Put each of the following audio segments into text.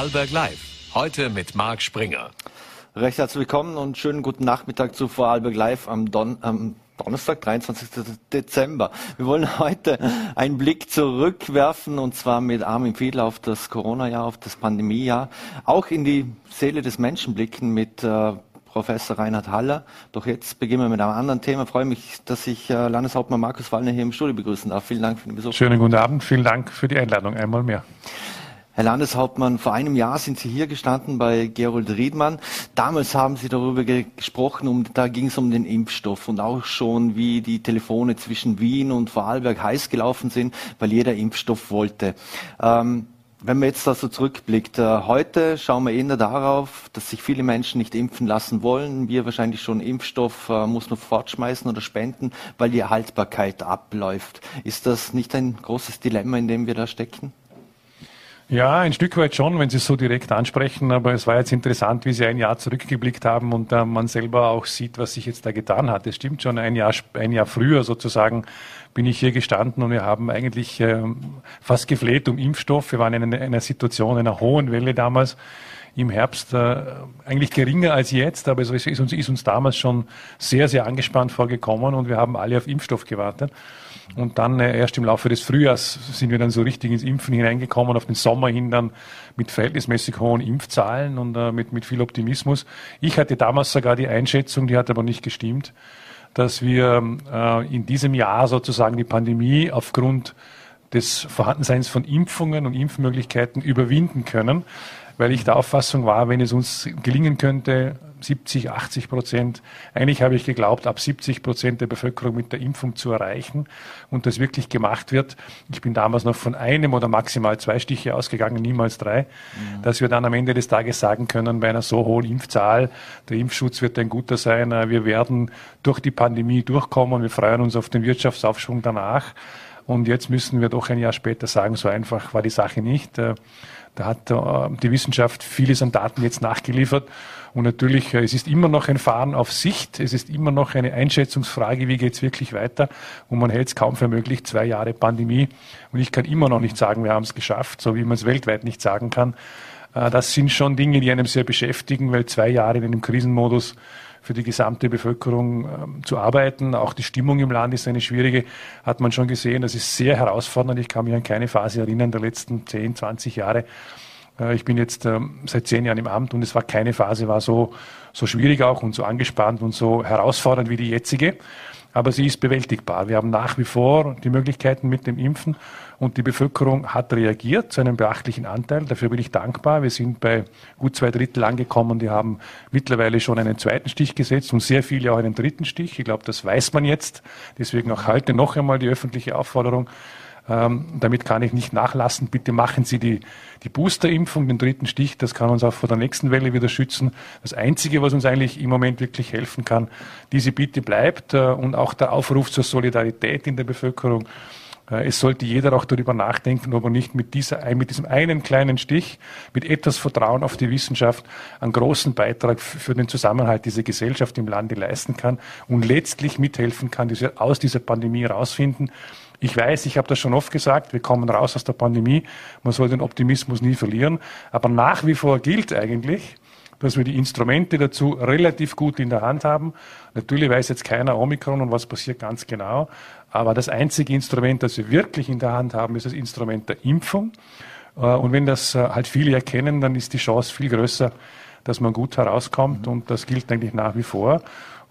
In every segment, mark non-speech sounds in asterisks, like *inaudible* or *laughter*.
Vorarlberg Live. Heute mit Marc Springer. Recht herzlich willkommen und schönen guten Nachmittag zu Vorarlberg Live am, Don am Donnerstag, 23. Dezember. Wir wollen *laughs* heute einen Blick zurückwerfen und zwar mit Armin Fiedler auf das Corona-Jahr, auf das Pandemiejahr, auch in die Seele des Menschen blicken mit äh, Professor Reinhard Haller. Doch jetzt beginnen wir mit einem anderen Thema. Ich freue mich, dass ich äh, Landeshauptmann Markus Wallner hier im Studio begrüßen darf. Vielen Dank für den Besuch. Schönen guten Abend. Vielen Dank für die Einladung einmal mehr. Herr Landeshauptmann, vor einem Jahr sind Sie hier gestanden bei Gerold Riedmann. Damals haben Sie darüber ge gesprochen, um, da ging es um den Impfstoff und auch schon, wie die Telefone zwischen Wien und Vorarlberg heiß gelaufen sind, weil jeder Impfstoff wollte. Ähm, wenn man jetzt da so zurückblickt, äh, heute schauen wir eher darauf, dass sich viele Menschen nicht impfen lassen wollen. Wir wahrscheinlich schon Impfstoff äh, muss man fortschmeißen oder spenden, weil die Haltbarkeit abläuft. Ist das nicht ein großes Dilemma, in dem wir da stecken? Ja, ein Stück weit schon, wenn Sie es so direkt ansprechen. Aber es war jetzt interessant, wie Sie ein Jahr zurückgeblickt haben und äh, man selber auch sieht, was sich jetzt da getan hat. Es stimmt schon, ein Jahr, ein Jahr früher sozusagen bin ich hier gestanden und wir haben eigentlich äh, fast gefleht um Impfstoff. Wir waren in einer, einer Situation, einer hohen Welle damals im Herbst äh, eigentlich geringer als jetzt, aber es ist uns, ist uns damals schon sehr, sehr angespannt vorgekommen und wir haben alle auf Impfstoff gewartet. Und dann äh, erst im Laufe des Frühjahrs sind wir dann so richtig ins Impfen hineingekommen, auf den Sommer hin dann mit verhältnismäßig hohen Impfzahlen und äh, mit, mit viel Optimismus. Ich hatte damals sogar die Einschätzung, die hat aber nicht gestimmt, dass wir äh, in diesem Jahr sozusagen die Pandemie aufgrund des Vorhandenseins von Impfungen und Impfmöglichkeiten überwinden können weil ich der Auffassung war, wenn es uns gelingen könnte, 70, 80 Prozent, eigentlich habe ich geglaubt, ab 70 Prozent der Bevölkerung mit der Impfung zu erreichen und das wirklich gemacht wird. Ich bin damals noch von einem oder maximal zwei Stiche ausgegangen, niemals drei, mhm. dass wir dann am Ende des Tages sagen können, bei einer so hohen Impfzahl, der Impfschutz wird ein guter sein, wir werden durch die Pandemie durchkommen, wir freuen uns auf den Wirtschaftsaufschwung danach. Und jetzt müssen wir doch ein Jahr später sagen, so einfach war die Sache nicht. Da hat äh, die Wissenschaft vieles an Daten jetzt nachgeliefert. Und natürlich, äh, es ist immer noch ein Fahren auf Sicht. Es ist immer noch eine Einschätzungsfrage, wie geht es wirklich weiter. Und man hält es kaum für möglich, zwei Jahre Pandemie. Und ich kann immer noch nicht sagen, wir haben es geschafft, so wie man es weltweit nicht sagen kann. Äh, das sind schon Dinge, die einem sehr beschäftigen, weil zwei Jahre in einem Krisenmodus für die gesamte Bevölkerung ähm, zu arbeiten. Auch die Stimmung im Land ist eine schwierige, hat man schon gesehen. Das ist sehr herausfordernd. Ich kann mich an keine Phase erinnern der letzten 10, 20 Jahre. Äh, ich bin jetzt ähm, seit zehn Jahren im Amt und es war keine Phase, war so, so schwierig auch und so angespannt und so herausfordernd wie die jetzige aber sie ist bewältigbar. Wir haben nach wie vor die Möglichkeiten mit dem Impfen und die Bevölkerung hat reagiert zu einem beachtlichen Anteil. Dafür bin ich dankbar. Wir sind bei gut zwei Drittel angekommen. Die haben mittlerweile schon einen zweiten Stich gesetzt und sehr viele auch einen dritten Stich. Ich glaube, das weiß man jetzt. Deswegen auch heute noch einmal die öffentliche Aufforderung, ähm, damit kann ich nicht nachlassen. Bitte machen Sie die, die Boosterimpfung, den dritten Stich. Das kann uns auch vor der nächsten Welle wieder schützen. Das Einzige, was uns eigentlich im Moment wirklich helfen kann, diese Bitte bleibt äh, und auch der Aufruf zur Solidarität in der Bevölkerung. Äh, es sollte jeder auch darüber nachdenken, ob er nicht mit, dieser, mit diesem einen kleinen Stich, mit etwas Vertrauen auf die Wissenschaft, einen großen Beitrag für den Zusammenhalt dieser Gesellschaft im Lande leisten kann und letztlich mithelfen kann, diese, aus dieser Pandemie herausfinden. Ich weiß, ich habe das schon oft gesagt, wir kommen raus aus der Pandemie, man soll den Optimismus nie verlieren, aber nach wie vor gilt eigentlich, dass wir die Instrumente dazu relativ gut in der Hand haben. Natürlich weiß jetzt keiner Omikron und was passiert ganz genau, aber das einzige Instrument, das wir wirklich in der Hand haben, ist das Instrument der Impfung. Äh, und wenn das äh, halt viele erkennen, dann ist die Chance viel größer, dass man gut herauskommt und das gilt eigentlich nach wie vor.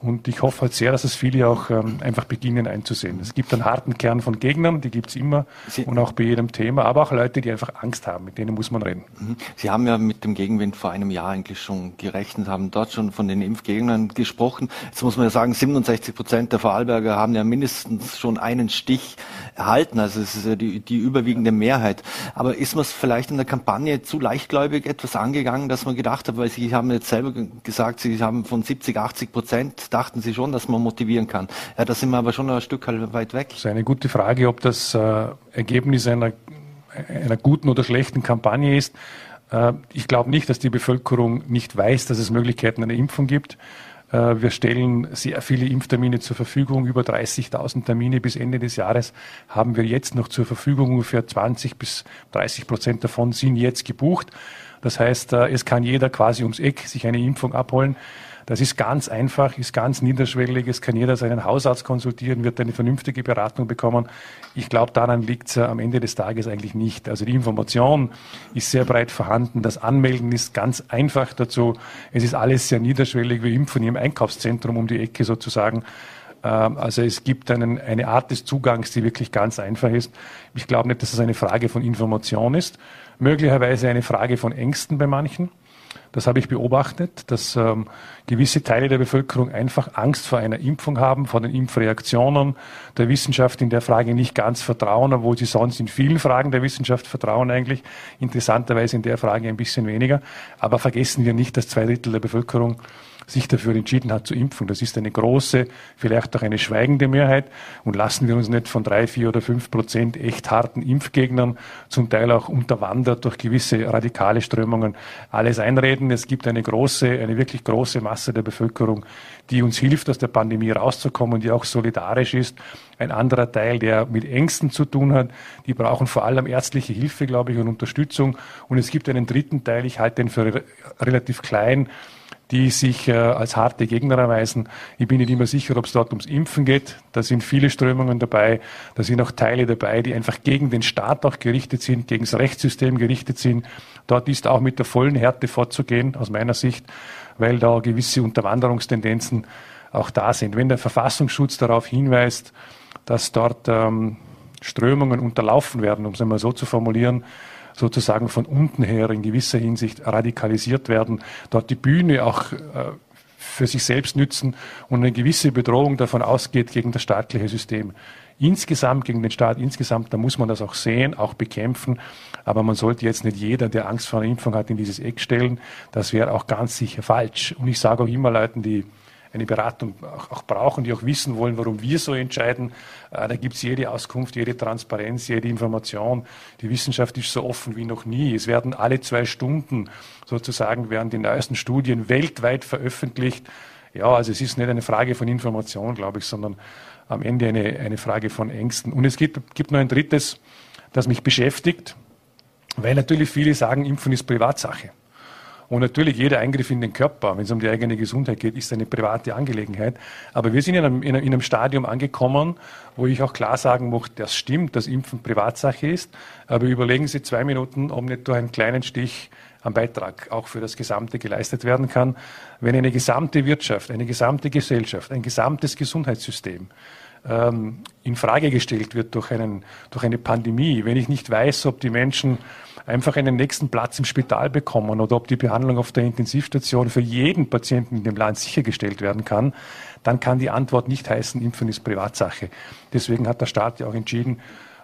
Und ich hoffe halt sehr, dass es viele auch ähm, einfach beginnen einzusehen. Es gibt einen harten Kern von Gegnern, die gibt's immer Sie, und auch bei jedem Thema, aber auch Leute, die einfach Angst haben, mit denen muss man reden. Mhm. Sie haben ja mit dem Gegenwind vor einem Jahr eigentlich schon gerechnet, haben dort schon von den Impfgegnern gesprochen. Jetzt muss man ja sagen, 67 Prozent der Vorarlberger haben ja mindestens schon einen Stich erhalten. Also es ist ja die, die überwiegende Mehrheit. Aber ist man es vielleicht in der Kampagne zu leichtgläubig etwas angegangen, dass man gedacht hat, weil Sie haben jetzt selber gesagt, Sie haben von 70, 80 Prozent dachten Sie schon, dass man motivieren kann. Ja, da sind wir aber schon ein Stück weit weg. Das ist eine gute Frage, ob das äh, Ergebnis einer, einer guten oder schlechten Kampagne ist. Äh, ich glaube nicht, dass die Bevölkerung nicht weiß, dass es Möglichkeiten einer Impfung gibt. Äh, wir stellen sehr viele Impftermine zur Verfügung. Über 30.000 Termine bis Ende des Jahres haben wir jetzt noch zur Verfügung. Ungefähr 20 bis 30 Prozent davon sind jetzt gebucht. Das heißt, äh, es kann jeder quasi ums Eck sich eine Impfung abholen. Das ist ganz einfach, ist ganz niederschwellig. Es kann jeder seinen Hausarzt konsultieren, wird eine vernünftige Beratung bekommen. Ich glaube, daran liegt es am Ende des Tages eigentlich nicht. Also die Information ist sehr breit vorhanden. Das Anmelden ist ganz einfach dazu. Es ist alles sehr niederschwellig. Wir impfen im Einkaufszentrum um die Ecke sozusagen. Ähm, also es gibt einen, eine Art des Zugangs, die wirklich ganz einfach ist. Ich glaube nicht, dass es eine Frage von Information ist, möglicherweise eine Frage von Ängsten bei manchen. Das habe ich beobachtet, dass ähm, gewisse Teile der Bevölkerung einfach Angst vor einer Impfung haben, vor den Impfreaktionen, der Wissenschaft in der Frage nicht ganz vertrauen, obwohl sie sonst in vielen Fragen der Wissenschaft vertrauen eigentlich, interessanterweise in der Frage ein bisschen weniger. Aber vergessen wir nicht, dass zwei Drittel der Bevölkerung sich dafür entschieden hat zu impfen. Das ist eine große, vielleicht auch eine schweigende Mehrheit. Und lassen wir uns nicht von drei, vier oder fünf Prozent echt harten Impfgegnern, zum Teil auch unterwandert durch gewisse radikale Strömungen, alles einreden. Es gibt eine große, eine wirklich große Masse der Bevölkerung, die uns hilft, aus der Pandemie rauszukommen, die auch solidarisch ist. Ein anderer Teil, der mit Ängsten zu tun hat, die brauchen vor allem ärztliche Hilfe, glaube ich, und Unterstützung. Und es gibt einen dritten Teil, ich halte den für relativ klein, die sich äh, als harte Gegner erweisen. Ich bin nicht immer sicher, ob es dort ums Impfen geht. Da sind viele Strömungen dabei. Da sind auch Teile dabei, die einfach gegen den Staat auch gerichtet sind, gegen das Rechtssystem gerichtet sind. Dort ist auch mit der vollen Härte vorzugehen, aus meiner Sicht, weil da gewisse Unterwanderungstendenzen auch da sind. Wenn der Verfassungsschutz darauf hinweist, dass dort ähm, Strömungen unterlaufen werden, um es einmal so zu formulieren, sozusagen von unten her in gewisser Hinsicht radikalisiert werden, dort die Bühne auch äh, für sich selbst nützen und eine gewisse Bedrohung davon ausgeht gegen das staatliche System. Insgesamt, gegen den Staat insgesamt, da muss man das auch sehen, auch bekämpfen. Aber man sollte jetzt nicht jeder, der Angst vor einer Impfung hat, in dieses Eck stellen. Das wäre auch ganz sicher falsch. Und ich sage auch immer Leuten, die eine Beratung auch, auch, brauchen, die auch wissen wollen, warum wir so entscheiden. Äh, da gibt es jede Auskunft, jede Transparenz, jede Information. Die Wissenschaft ist so offen wie noch nie. Es werden alle zwei Stunden sozusagen werden die neuesten Studien weltweit veröffentlicht. Ja, also es ist nicht eine Frage von Information, glaube ich, sondern am Ende eine, eine Frage von Ängsten. Und es gibt, gibt noch ein drittes, das mich beschäftigt, weil natürlich viele sagen, Impfen ist Privatsache. Und natürlich jeder Eingriff in den Körper, wenn es um die eigene Gesundheit geht, ist eine private Angelegenheit. Aber wir sind in einem, in einem Stadium angekommen, wo ich auch klar sagen möchte, das stimmt, dass Impfen Privatsache ist. Aber überlegen Sie zwei Minuten, ob nicht durch einen kleinen Stich ein Beitrag auch für das Gesamte geleistet werden kann. Wenn eine gesamte Wirtschaft, eine gesamte Gesellschaft, ein gesamtes Gesundheitssystem ähm, in Frage gestellt wird durch, einen, durch eine Pandemie, wenn ich nicht weiß, ob die Menschen einfach einen nächsten Platz im Spital bekommen oder ob die Behandlung auf der Intensivstation für jeden Patienten in dem Land sichergestellt werden kann, dann kann die Antwort nicht heißen, Impfen ist Privatsache. Deswegen hat der Staat ja auch entschieden,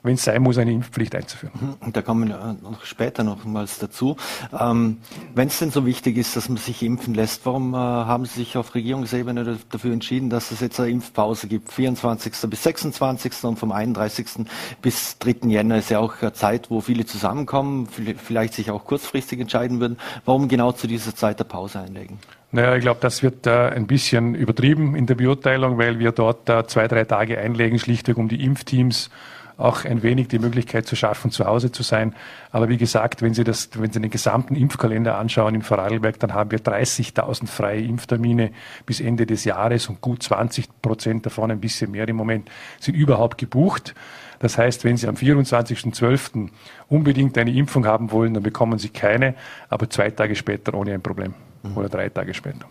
wenn es sein muss, eine Impfpflicht einzuführen. Mhm. Da kommen wir noch später nochmals dazu. Ähm, wenn es denn so wichtig ist, dass man sich impfen lässt, warum äh, haben Sie sich auf Regierungsebene dafür entschieden, dass es jetzt eine Impfpause gibt, 24. bis 26. und vom 31. bis 3. Jänner ist ja auch eine Zeit, wo viele zusammenkommen, vielleicht sich auch kurzfristig entscheiden würden. Warum genau zu dieser Zeit der Pause einlegen? Naja, ich glaube, das wird äh, ein bisschen übertrieben in der Beurteilung, weil wir dort äh, zwei, drei Tage einlegen, schlichtweg um die Impfteams auch ein wenig die Möglichkeit zu schaffen, zu Hause zu sein. Aber wie gesagt, wenn Sie, das, wenn Sie den gesamten Impfkalender anschauen in Vorarlberg, dann haben wir 30.000 freie Impftermine bis Ende des Jahres und gut 20 Prozent davon, ein bisschen mehr im Moment, sind überhaupt gebucht. Das heißt, wenn Sie am 24.12. unbedingt eine Impfung haben wollen, dann bekommen Sie keine, aber zwei Tage später ohne ein Problem mhm. oder drei Tage später.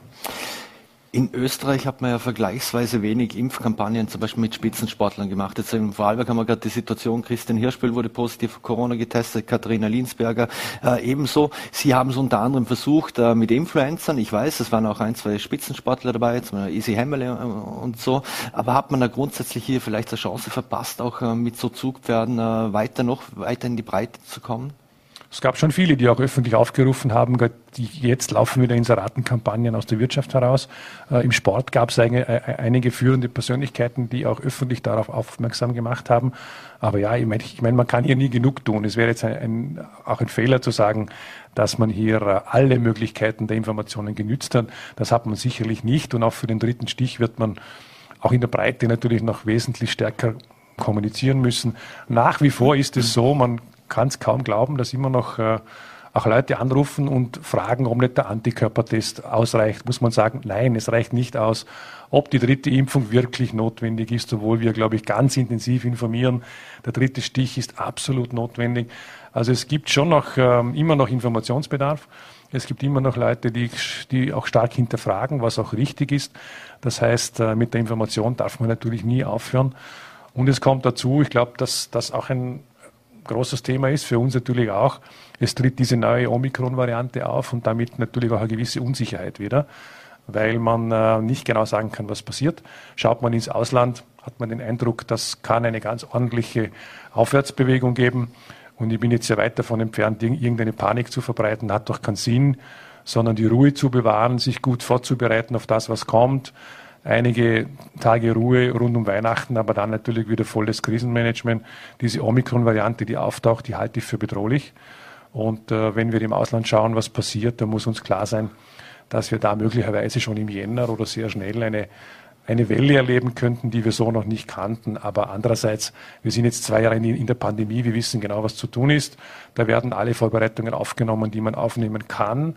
In Österreich hat man ja vergleichsweise wenig Impfkampagnen, zum Beispiel mit Spitzensportlern gemacht. Jetzt im Vorarlberg haben wir gerade die Situation, Christian Hirschbüll wurde positiv Corona getestet, Katharina Linsberger äh, ebenso. Sie haben es unter anderem versucht äh, mit Influencern. Ich weiß, es waren auch ein, zwei Spitzensportler dabei, zum Beispiel Easy Hemmele äh, und so. Aber hat man da grundsätzlich hier vielleicht eine Chance verpasst, auch äh, mit so Zugpferden äh, weiter noch weiter in die Breite zu kommen? Es gab schon viele, die auch öffentlich aufgerufen haben, die jetzt laufen wieder Inseratenkampagnen aus der Wirtschaft heraus. Äh, Im Sport gab es äh, einige führende Persönlichkeiten, die auch öffentlich darauf aufmerksam gemacht haben. Aber ja, ich meine, ich mein, man kann hier nie genug tun. Es wäre jetzt ein, ein, auch ein Fehler zu sagen, dass man hier äh, alle Möglichkeiten der Informationen genützt hat. Das hat man sicherlich nicht. Und auch für den dritten Stich wird man auch in der Breite natürlich noch wesentlich stärker kommunizieren müssen. Nach wie vor ist es so, man kann es kaum glauben, dass immer noch äh, auch Leute anrufen und fragen, ob nicht der Antikörpertest ausreicht. Muss man sagen, nein, es reicht nicht aus. Ob die dritte Impfung wirklich notwendig ist, obwohl wir, glaube ich, ganz intensiv informieren. Der dritte Stich ist absolut notwendig. Also es gibt schon noch ähm, immer noch Informationsbedarf. Es gibt immer noch Leute, die, die auch stark hinterfragen, was auch richtig ist. Das heißt, äh, mit der Information darf man natürlich nie aufhören. Und es kommt dazu, ich glaube, dass das auch ein großes Thema ist, für uns natürlich auch. Es tritt diese neue Omikron-Variante auf und damit natürlich auch eine gewisse Unsicherheit wieder, weil man äh, nicht genau sagen kann, was passiert. Schaut man ins Ausland, hat man den Eindruck, das kann eine ganz ordentliche Aufwärtsbewegung geben. Und ich bin jetzt sehr weit davon entfernt, irgendeine Panik zu verbreiten, hat doch keinen Sinn, sondern die Ruhe zu bewahren, sich gut vorzubereiten auf das, was kommt, einige Tage Ruhe rund um Weihnachten, aber dann natürlich wieder volles Krisenmanagement. Diese Omikron-Variante, die auftaucht, die halte ich für bedrohlich. Und äh, wenn wir im Ausland schauen, was passiert, dann muss uns klar sein, dass wir da möglicherweise schon im Jänner oder sehr schnell eine, eine Welle erleben könnten, die wir so noch nicht kannten. Aber andererseits, wir sind jetzt zwei Jahre in, in der Pandemie, wir wissen genau, was zu tun ist. Da werden alle Vorbereitungen aufgenommen, die man aufnehmen kann.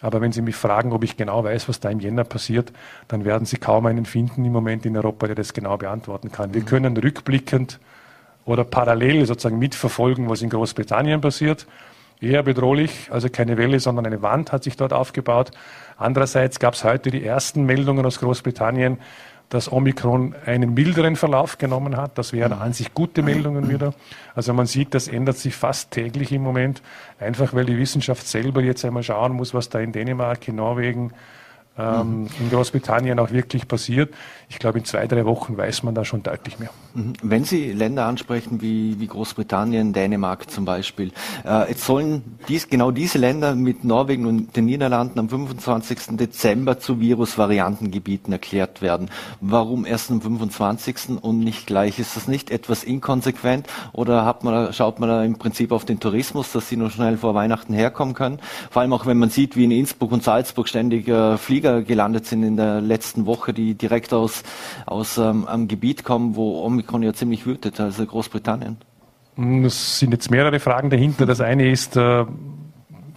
Aber wenn Sie mich fragen, ob ich genau weiß, was da im Jänner passiert, dann werden Sie kaum einen finden im Moment in Europa, der das genau beantworten kann. Wir mhm. können rückblickend oder parallel sozusagen mitverfolgen, was in Großbritannien passiert. Eher bedrohlich, also keine Welle, sondern eine Wand hat sich dort aufgebaut. Andererseits gab es heute die ersten Meldungen aus Großbritannien, dass Omikron einen milderen Verlauf genommen hat. Das wären an sich gute Meldungen wieder. Also man sieht, das ändert sich fast täglich im Moment, einfach weil die Wissenschaft selber jetzt einmal schauen muss, was da in Dänemark, in Norwegen, ähm, mhm. in Großbritannien auch wirklich passiert. Ich glaube, in zwei, drei Wochen weiß man da schon deutlich mehr. Mhm. Wenn Sie Länder ansprechen wie, wie Großbritannien, Dänemark zum Beispiel, äh, jetzt sollen dies, genau diese Länder mit Norwegen und den Niederlanden am 25. Dezember zu Virusvariantengebieten erklärt werden. Warum erst am 25. und nicht gleich? Ist das nicht etwas inkonsequent oder hat man, schaut man da im Prinzip auf den Tourismus, dass sie nur schnell vor Weihnachten herkommen können? Vor allem auch, wenn man sieht, wie in Innsbruck und Salzburg ständig äh, Flieger Flieger gelandet sind in der letzten Woche, die direkt aus, aus ähm, einem Gebiet kommen, wo Omikron ja ziemlich wütet, also Großbritannien. Es sind jetzt mehrere Fragen dahinter. Das eine ist äh,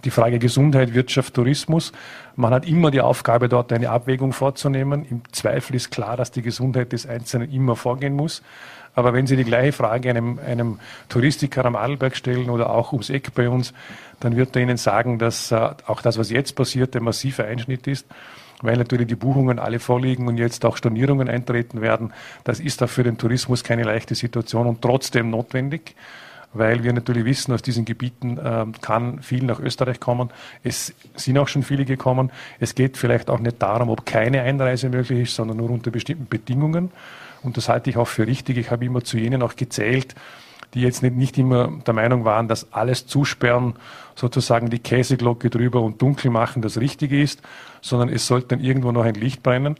die Frage Gesundheit, Wirtschaft, Tourismus. Man hat immer die Aufgabe, dort eine Abwägung vorzunehmen. Im Zweifel ist klar, dass die Gesundheit des Einzelnen immer vorgehen muss. Aber wenn Sie die gleiche Frage einem, einem Touristiker am Adelberg stellen oder auch ums Eck bei uns, dann wird er Ihnen sagen, dass äh, auch das, was jetzt passiert, ein massiver Einschnitt ist weil natürlich die Buchungen alle vorliegen und jetzt auch Stornierungen eintreten werden. Das ist auch für den Tourismus keine leichte Situation und trotzdem notwendig weil wir natürlich wissen, aus diesen Gebieten äh, kann viel nach Österreich kommen. Es sind auch schon viele gekommen. Es geht vielleicht auch nicht darum, ob keine Einreise möglich ist, sondern nur unter bestimmten Bedingungen. Und das halte ich auch für richtig. Ich habe immer zu jenen auch gezählt, die jetzt nicht, nicht immer der Meinung waren, dass alles zusperren, sozusagen die Käseglocke drüber und dunkel machen das Richtige ist, sondern es sollte dann irgendwo noch ein Licht brennen.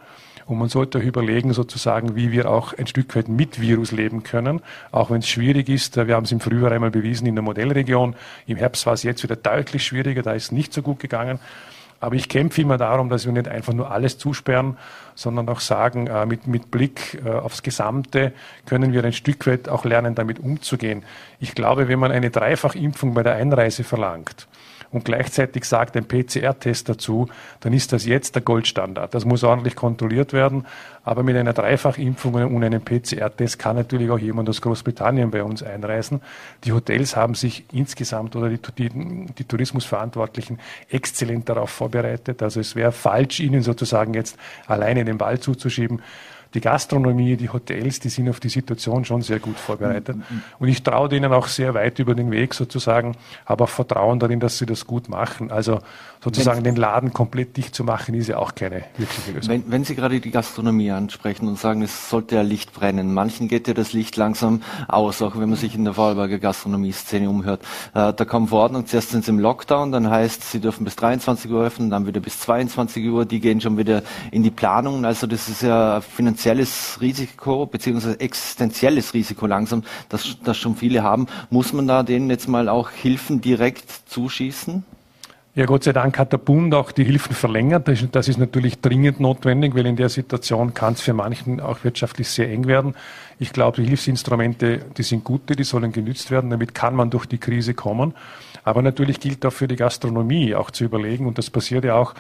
Und man sollte auch überlegen, sozusagen, wie wir auch ein Stück weit mit Virus leben können, auch wenn es schwierig ist. Wir haben es im Frühjahr einmal bewiesen in der Modellregion. Im Herbst war es jetzt wieder deutlich schwieriger, da ist es nicht so gut gegangen. Aber ich kämpfe immer darum, dass wir nicht einfach nur alles zusperren, sondern auch sagen, äh, mit, mit Blick äh, aufs Gesamte können wir ein Stück weit auch lernen, damit umzugehen. Ich glaube, wenn man eine Dreifachimpfung bei der Einreise verlangt, und gleichzeitig sagt ein PCR-Test dazu, dann ist das jetzt der Goldstandard. Das muss ordentlich kontrolliert werden. Aber mit einer Dreifachimpfung und einem PCR-Test kann natürlich auch jemand aus Großbritannien bei uns einreisen. Die Hotels haben sich insgesamt oder die, die, die Tourismusverantwortlichen exzellent darauf vorbereitet. Also es wäre falsch, ihnen sozusagen jetzt alleine den Ball zuzuschieben. Die Gastronomie, die Hotels, die sind auf die Situation schon sehr gut vorbereitet. Mhm. Und ich traue denen auch sehr weit über den Weg sozusagen, habe auch Vertrauen darin, dass sie das gut machen. Also sozusagen wenn, den Laden komplett dicht zu machen, ist ja auch keine wirkliche Lösung. Wenn, wenn Sie gerade die Gastronomie ansprechen und sagen, es sollte ja Licht brennen, manchen geht ja das Licht langsam aus, auch wenn man sich in der Vorarlberger Gastronomie-Szene umhört. Äh, da kommt Verordnung, zuerst sind sie im Lockdown, dann heißt, sie dürfen bis 23 Uhr öffnen, dann wieder bis 22 Uhr, die gehen schon wieder in die Planung. Also das ist ja finanzielles Risiko beziehungsweise existenzielles Risiko langsam, das, das schon viele haben. Muss man da denen jetzt mal auch Hilfen direkt zuschießen? Ja, Gott sei Dank hat der Bund auch die Hilfen verlängert. Das ist natürlich dringend notwendig, weil in der Situation kann es für manchen auch wirtschaftlich sehr eng werden. Ich glaube, die Hilfsinstrumente, die sind gute, die sollen genützt werden. Damit kann man durch die Krise kommen. Aber natürlich gilt auch für die Gastronomie auch zu überlegen, und das passiert ja auch,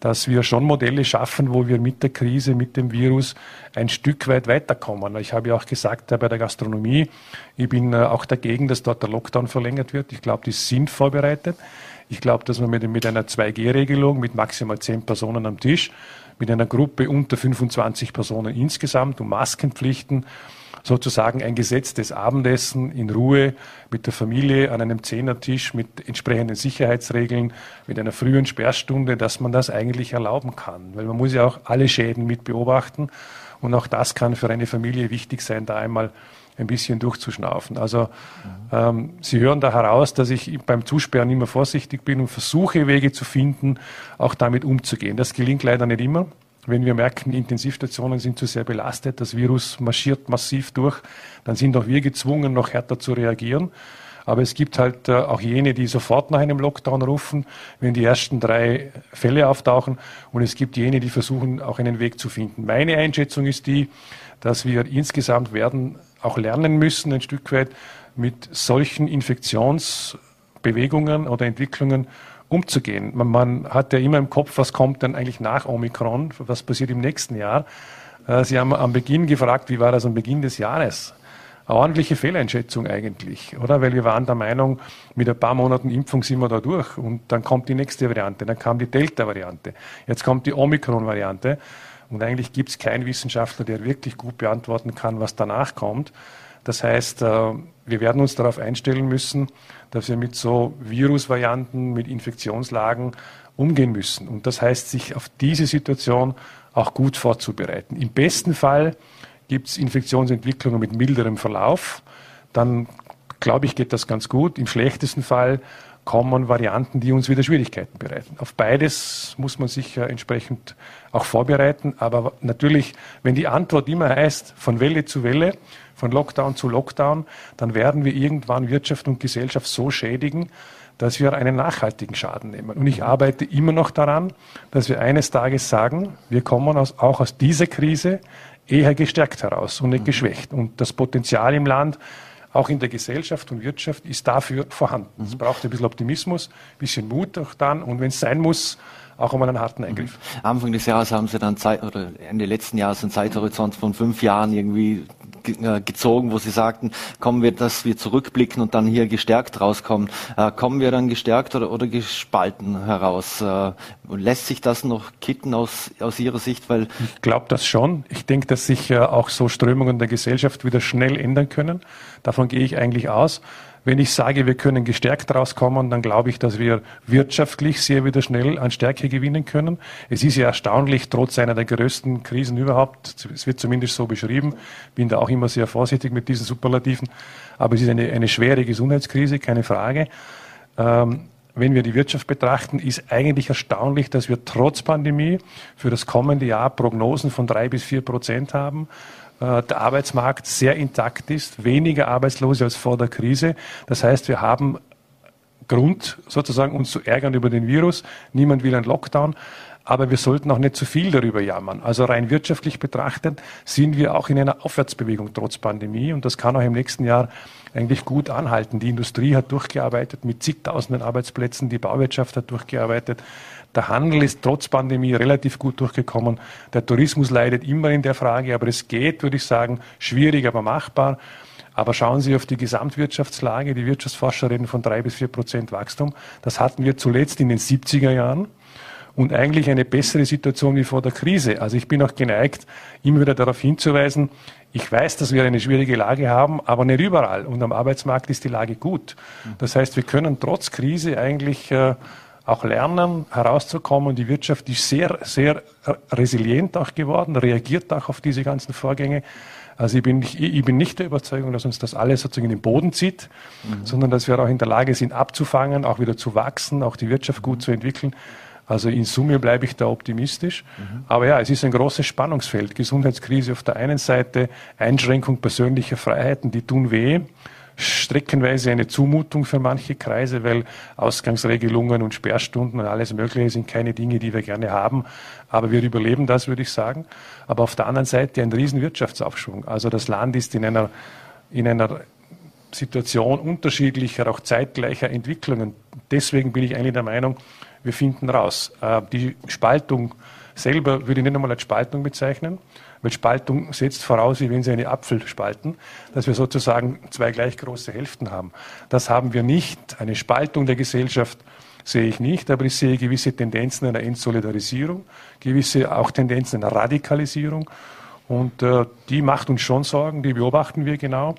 dass wir schon Modelle schaffen, wo wir mit der Krise, mit dem Virus ein Stück weit weiterkommen. Ich habe ja auch gesagt, bei der Gastronomie, ich bin äh, auch dagegen, dass dort der Lockdown verlängert wird. Ich glaube, die sind vorbereitet. Ich glaube, dass man mit, mit einer 2G-Regelung mit maximal zehn Personen am Tisch, mit einer Gruppe unter 25 Personen insgesamt und Maskenpflichten sozusagen ein gesetztes Abendessen in Ruhe mit der Familie an einem Zehnertisch mit entsprechenden Sicherheitsregeln, mit einer frühen Sperrstunde, dass man das eigentlich erlauben kann. Weil man muss ja auch alle Schäden mit beobachten. Und auch das kann für eine Familie wichtig sein, da einmal ein bisschen durchzuschnaufen. Also ähm, Sie hören da heraus, dass ich beim Zusperren immer vorsichtig bin und versuche, Wege zu finden, auch damit umzugehen. Das gelingt leider nicht immer. Wenn wir merken, Intensivstationen sind zu sehr belastet, das Virus marschiert massiv durch, dann sind auch wir gezwungen, noch härter zu reagieren. Aber es gibt halt äh, auch jene, die sofort nach einem Lockdown rufen, wenn die ersten drei Fälle auftauchen. Und es gibt jene, die versuchen, auch einen Weg zu finden. Meine Einschätzung ist die, dass wir insgesamt werden auch lernen müssen, ein Stück weit mit solchen Infektionsbewegungen oder Entwicklungen umzugehen. Man, man, hat ja immer im Kopf, was kommt denn eigentlich nach Omikron, was passiert im nächsten Jahr. Äh, Sie haben am Beginn gefragt, wie war das am Beginn des Jahres? Eine ordentliche Fehleinschätzung eigentlich, oder? Weil wir waren der Meinung, mit ein paar Monaten Impfung sind wir da durch und dann kommt die nächste Variante, dann kam die Delta-Variante, jetzt kommt die Omikron-Variante. Und eigentlich gibt es keinen Wissenschaftler, der wirklich gut beantworten kann, was danach kommt. Das heißt, äh, wir werden uns darauf einstellen müssen, dass wir mit so Virusvarianten, mit Infektionslagen umgehen müssen. Und das heißt, sich auf diese Situation auch gut vorzubereiten. Im besten Fall gibt es Infektionsentwicklungen mit milderem Verlauf. Dann, glaube ich, geht das ganz gut. Im schlechtesten Fall kommen Varianten, die uns wieder Schwierigkeiten bereiten. Auf beides muss man sich ja entsprechend auch vorbereiten. Aber natürlich, wenn die Antwort immer heißt, von Welle zu Welle, von Lockdown zu Lockdown, dann werden wir irgendwann Wirtschaft und Gesellschaft so schädigen, dass wir einen nachhaltigen Schaden nehmen. Und ich arbeite immer noch daran, dass wir eines Tages sagen, wir kommen aus, auch aus dieser Krise eher gestärkt heraus und nicht geschwächt. Und das Potenzial im Land auch in der Gesellschaft und Wirtschaft ist dafür vorhanden. Mhm. Es braucht ein bisschen Optimismus, ein bisschen Mut auch dann und wenn es sein muss, auch um einen harten Eingriff. Mhm. Anfang des Jahres haben Sie dann Zeit, oder Ende letzten Jahres einen Zeithorizont von fünf Jahren irgendwie gezogen, wo Sie sagten, kommen wir, dass wir zurückblicken und dann hier gestärkt rauskommen. Äh, kommen wir dann gestärkt oder, oder gespalten heraus? Äh, lässt sich das noch kitten aus, aus Ihrer Sicht? Weil ich glaube das schon. Ich denke, dass sich äh, auch so Strömungen der Gesellschaft wieder schnell ändern können. Davon gehe ich eigentlich aus. Wenn ich sage, wir können gestärkt rauskommen, dann glaube ich, dass wir wirtschaftlich sehr wieder schnell an Stärke gewinnen können. Es ist ja erstaunlich, trotz einer der größten Krisen überhaupt, es wird zumindest so beschrieben, bin da auch immer sehr vorsichtig mit diesen Superlativen, aber es ist eine, eine schwere Gesundheitskrise, keine Frage. Ähm, wenn wir die Wirtschaft betrachten, ist eigentlich erstaunlich, dass wir trotz Pandemie für das kommende Jahr Prognosen von drei bis vier Prozent haben der Arbeitsmarkt sehr intakt ist, weniger Arbeitslose als vor der Krise. Das heißt, wir haben Grund, sozusagen uns zu ärgern über den Virus. Niemand will einen Lockdown. Aber wir sollten auch nicht zu viel darüber jammern. Also rein wirtschaftlich betrachtet sind wir auch in einer Aufwärtsbewegung trotz Pandemie. Und das kann auch im nächsten Jahr eigentlich gut anhalten. Die Industrie hat durchgearbeitet mit zigtausenden Arbeitsplätzen. Die Bauwirtschaft hat durchgearbeitet. Der Handel ist trotz Pandemie relativ gut durchgekommen. Der Tourismus leidet immer in der Frage, aber es geht, würde ich sagen, schwierig, aber machbar. Aber schauen Sie auf die Gesamtwirtschaftslage. Die Wirtschaftsforscher reden von drei bis vier Prozent Wachstum. Das hatten wir zuletzt in den 70er Jahren. und eigentlich eine bessere Situation wie vor der Krise. Also ich bin auch geneigt, immer wieder darauf hinzuweisen, ich weiß, dass wir eine schwierige Lage haben, aber nicht überall. Und am Arbeitsmarkt ist die Lage gut. Das heißt, wir können trotz Krise eigentlich äh, auch lernen, herauszukommen. Die Wirtschaft ist sehr, sehr resilient auch geworden, reagiert auch auf diese ganzen Vorgänge. Also ich bin, nicht, ich bin nicht der Überzeugung, dass uns das alles sozusagen in den Boden zieht, mhm. sondern dass wir auch in der Lage sind, abzufangen, auch wieder zu wachsen, auch die Wirtschaft gut zu entwickeln. Also in Summe bleibe ich da optimistisch. Mhm. Aber ja, es ist ein großes Spannungsfeld. Gesundheitskrise auf der einen Seite, Einschränkung persönlicher Freiheiten, die tun weh. Streckenweise eine Zumutung für manche Kreise, weil Ausgangsregelungen und Sperrstunden und alles Mögliche sind keine Dinge, die wir gerne haben. Aber wir überleben das, würde ich sagen. Aber auf der anderen Seite ein riesen Wirtschaftsaufschwung. Also das Land ist in einer, in einer Situation unterschiedlicher, auch zeitgleicher Entwicklungen. Deswegen bin ich eigentlich der Meinung, wir finden raus. Äh, die Spaltung selber würde ich nicht einmal als Spaltung bezeichnen, weil Spaltung setzt voraus, wie wenn Sie eine Apfel spalten, dass wir sozusagen zwei gleich große Hälften haben. Das haben wir nicht. Eine Spaltung der Gesellschaft sehe ich nicht, aber ich sehe gewisse Tendenzen einer Entsolidarisierung, gewisse auch Tendenzen einer Radikalisierung. Und äh, die macht uns schon Sorgen, die beobachten wir genau.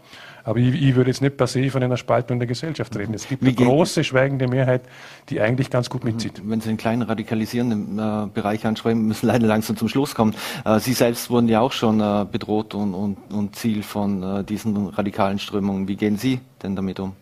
Aber ich, ich, würde jetzt nicht per se von einer Spaltung der Gesellschaft reden. Es gibt eine große, schweigende Mehrheit, die eigentlich ganz gut mitzieht. Wenn Sie einen kleinen radikalisierenden äh, Bereich ansprechen, *laughs* müssen leider langsam zum Schluss kommen. Äh, Sie selbst wurden ja auch schon äh, bedroht und, und, und, Ziel von äh, diesen radikalen Strömungen. Wie gehen Sie denn damit um?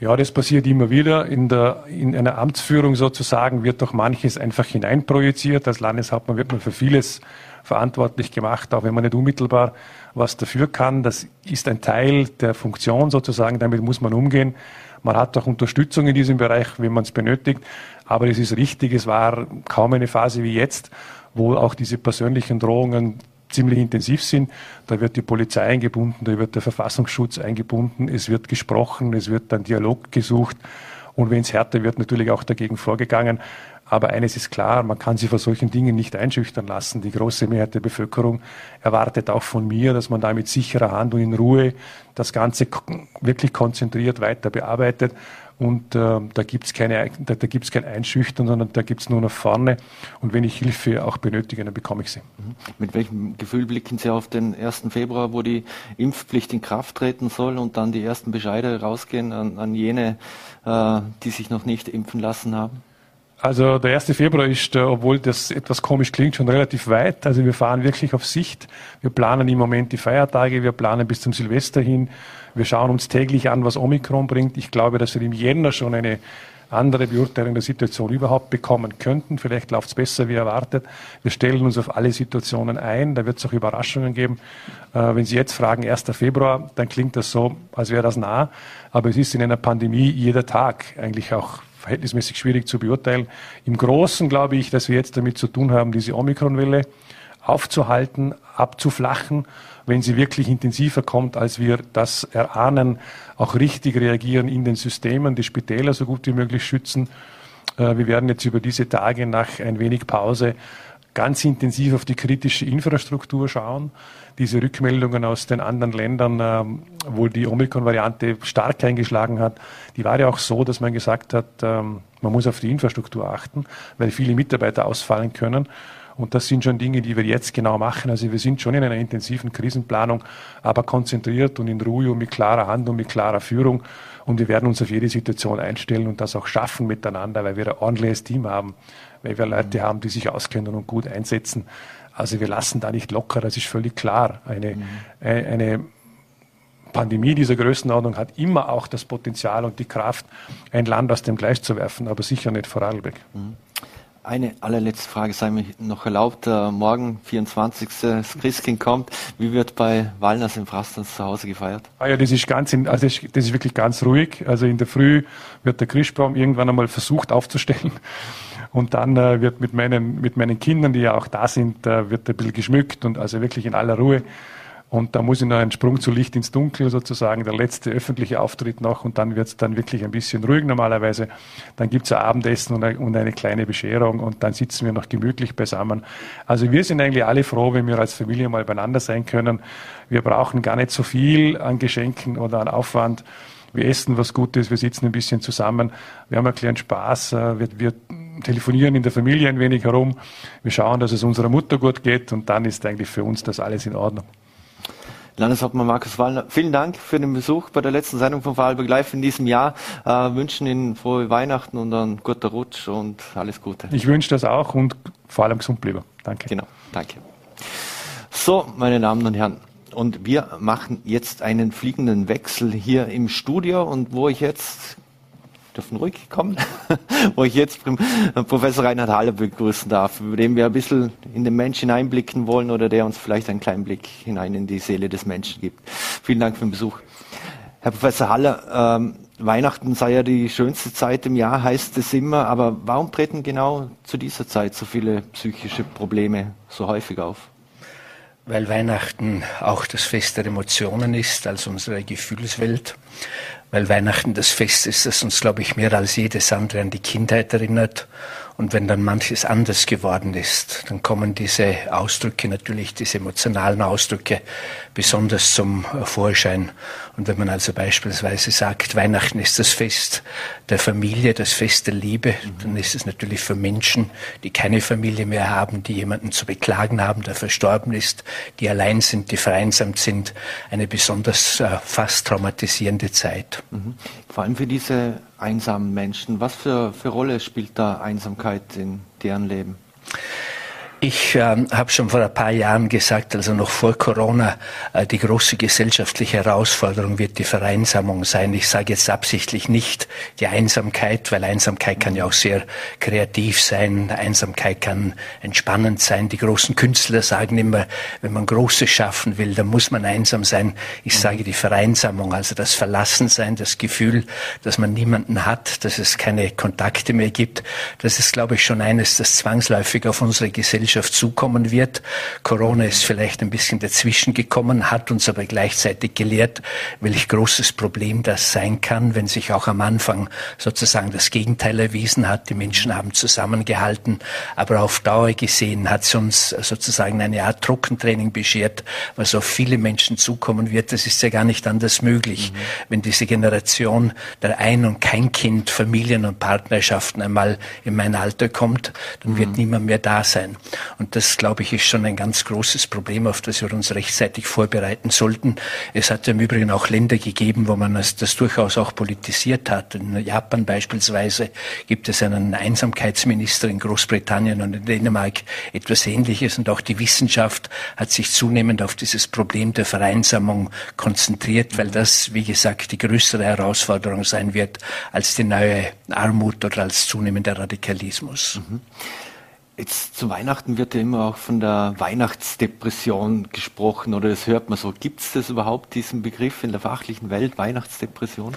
Ja, das passiert immer wieder. In, der, in einer Amtsführung sozusagen wird doch manches einfach hineinprojiziert. Als Landeshauptmann wird man für vieles verantwortlich gemacht, auch wenn man nicht unmittelbar was dafür kann. Das ist ein Teil der Funktion sozusagen, damit muss man umgehen. Man hat auch Unterstützung in diesem Bereich, wenn man es benötigt. Aber es ist richtig, es war kaum eine Phase wie jetzt, wo auch diese persönlichen Drohungen ziemlich intensiv sind. Da wird die Polizei eingebunden, da wird der Verfassungsschutz eingebunden, es wird gesprochen, es wird dann Dialog gesucht. Und wenn es härter wird, natürlich auch dagegen vorgegangen. Aber eines ist klar, man kann sich vor solchen Dingen nicht einschüchtern lassen. Die große Mehrheit der Bevölkerung erwartet auch von mir, dass man da mit sicherer Hand und in Ruhe das Ganze wirklich konzentriert weiter bearbeitet. Und äh, da gibt's keine, da, da kein Einschüchtern, sondern da gibt's nur nach vorne. Und wenn ich Hilfe auch benötige, dann bekomme ich sie. Mhm. Mit welchem Gefühl blicken Sie auf den 1. Februar, wo die Impfpflicht in Kraft treten soll und dann die ersten Bescheide rausgehen an, an jene, äh, die sich noch nicht impfen lassen haben? Also der 1. Februar ist, äh, obwohl das etwas komisch klingt, schon relativ weit. Also wir fahren wirklich auf Sicht. Wir planen im Moment die Feiertage, wir planen bis zum Silvester hin. Wir schauen uns täglich an, was Omikron bringt. Ich glaube, dass wir im Jänner schon eine andere Beurteilung der Situation überhaupt bekommen könnten. Vielleicht läuft es besser wie erwartet. Wir stellen uns auf alle Situationen ein. Da wird es auch Überraschungen geben. Äh, wenn Sie jetzt fragen, 1. Februar, dann klingt das so, als wäre das nah. Aber es ist in einer Pandemie jeder Tag eigentlich auch verhältnismäßig schwierig zu beurteilen. Im Großen glaube ich, dass wir jetzt damit zu tun haben, diese Omikronwelle aufzuhalten, abzuflachen, wenn sie wirklich intensiver kommt, als wir das erahnen, auch richtig reagieren in den Systemen, die Spitäler so gut wie möglich schützen. Äh, wir werden jetzt über diese Tage nach ein wenig Pause ganz intensiv auf die kritische Infrastruktur schauen diese Rückmeldungen aus den anderen Ländern, ähm, wo die Omikron-Variante stark eingeschlagen hat, die war ja auch so, dass man gesagt hat, ähm, man muss auf die Infrastruktur achten, weil viele Mitarbeiter ausfallen können. Und das sind schon Dinge, die wir jetzt genau machen. Also wir sind schon in einer intensiven Krisenplanung, aber konzentriert und in Ruhe und mit klarer Hand und mit klarer Führung. Und wir werden uns auf jede Situation einstellen und das auch schaffen miteinander, weil wir ein ordentliches Team haben, weil wir Leute haben, die sich auskennen und gut einsetzen. Also wir lassen da nicht locker, das ist völlig klar. Eine, mhm. eine Pandemie dieser Größenordnung hat immer auch das Potenzial und die Kraft, ein Land aus dem Gleis zu werfen, aber sicher nicht Vorarlberg. Mhm. Eine allerletzte Frage sei mir noch erlaubt. Äh, morgen, 24. Das Christkind kommt. Wie wird bei Walners im Frastans zu Hause gefeiert? Ah ja, das ist ganz, in, also das ist wirklich ganz ruhig. Also in der Früh wird der Christbaum irgendwann einmal versucht aufzustellen. Und dann äh, wird mit meinen, mit meinen Kindern, die ja auch da sind, äh, wird ein bisschen geschmückt und also wirklich in aller Ruhe. Und da muss ich noch einen Sprung zu Licht ins Dunkel sozusagen, der letzte öffentliche Auftritt noch und dann wird es dann wirklich ein bisschen ruhig normalerweise. Dann gibt es ein Abendessen und eine, und eine, kleine Bescherung und dann sitzen wir noch gemütlich beisammen. Also wir sind eigentlich alle froh, wenn wir als Familie mal beieinander sein können. Wir brauchen gar nicht so viel an Geschenken oder an Aufwand. Wir essen was Gutes, wir sitzen ein bisschen zusammen, wir haben einen kleinen Spaß, äh, wir, wir telefonieren in der Familie ein wenig herum. Wir schauen, dass es unserer Mutter gut geht und dann ist eigentlich für uns das alles in Ordnung. Landeshauptmann Markus Wallner, vielen Dank für den Besuch bei der letzten Sendung von Vorarlberg Live in diesem Jahr. Äh, wünschen Ihnen frohe Weihnachten und einen guten Rutsch und alles Gute. Ich wünsche das auch und vor allem gesund bleiben. Danke. Genau, danke. So, meine Damen und Herren, und wir machen jetzt einen fliegenden Wechsel hier im Studio und wo ich jetzt dürfen ruhig kommen, *laughs* wo ich jetzt Professor Reinhard Haller begrüßen darf, über den wir ein bisschen in den Menschen hineinblicken wollen oder der uns vielleicht einen kleinen Blick hinein in die Seele des Menschen gibt. Vielen Dank für den Besuch. Herr Professor Haller, ähm, Weihnachten sei ja die schönste Zeit im Jahr, heißt es immer, aber warum treten genau zu dieser Zeit so viele psychische Probleme so häufig auf? Weil Weihnachten auch das Fest der Emotionen ist, als unsere Gefühlswelt weil Weihnachten das Fest ist, das uns, glaube ich, mehr als jedes andere an die Kindheit erinnert und wenn dann manches anders geworden ist, dann kommen diese Ausdrücke natürlich, diese emotionalen Ausdrücke besonders zum Vorschein. Und wenn man also beispielsweise sagt, Weihnachten ist das Fest der Familie, das Fest der Liebe, dann ist es natürlich für Menschen, die keine Familie mehr haben, die jemanden zu beklagen haben, der verstorben ist, die allein sind, die vereinsamt sind, eine besonders äh, fast traumatisierende Zeit. Mhm. Vor allem für diese einsamen Menschen. Was für, für Rolle spielt da Einsamkeit in deren Leben? Ich äh, habe schon vor ein paar Jahren gesagt, also noch vor Corona, äh, die große gesellschaftliche Herausforderung wird die Vereinsamung sein. Ich sage jetzt absichtlich nicht die Einsamkeit, weil Einsamkeit kann ja auch sehr kreativ sein. Einsamkeit kann entspannend sein. Die großen Künstler sagen immer, wenn man Großes schaffen will, dann muss man einsam sein. Ich sage die Vereinsamung, also das Verlassensein, das Gefühl, dass man niemanden hat, dass es keine Kontakte mehr gibt. Das ist, glaube ich, schon eines, das zwangsläufig auf unsere Gesellschaft Gesellschaft zukommen wird. Corona ist vielleicht ein bisschen dazwischen gekommen, hat uns aber gleichzeitig gelehrt, welch großes Problem das sein kann, wenn sich auch am Anfang sozusagen das Gegenteil erwiesen hat. Die Menschen haben zusammengehalten, aber auf Dauer gesehen hat es uns sozusagen eine Art Trockentraining beschert, was auf viele Menschen zukommen wird. Das ist ja gar nicht anders möglich, mhm. wenn diese Generation der Ein- und Kein-Kind, Familien und Partnerschaften einmal in mein Alter kommt, dann mhm. wird niemand mehr da sein. Und das, glaube ich, ist schon ein ganz großes Problem, auf das wir uns rechtzeitig vorbereiten sollten. Es hat im Übrigen auch Länder gegeben, wo man das, durchaus auch politisiert hat. In Japan beispielsweise gibt es einen Einsamkeitsminister in Großbritannien und in Dänemark etwas Ähnliches. Und auch die Wissenschaft hat sich zunehmend auf dieses Problem der Vereinsamung konzentriert, weil das, wie gesagt, die größere Herausforderung sein wird als die neue Armut oder als zunehmender Radikalismus. Mhm. Jetzt zu Weihnachten wird ja immer auch von der Weihnachtsdepression gesprochen oder das hört man so. Gibt es das überhaupt, diesen Begriff in der fachlichen Welt, Weihnachtsdepression?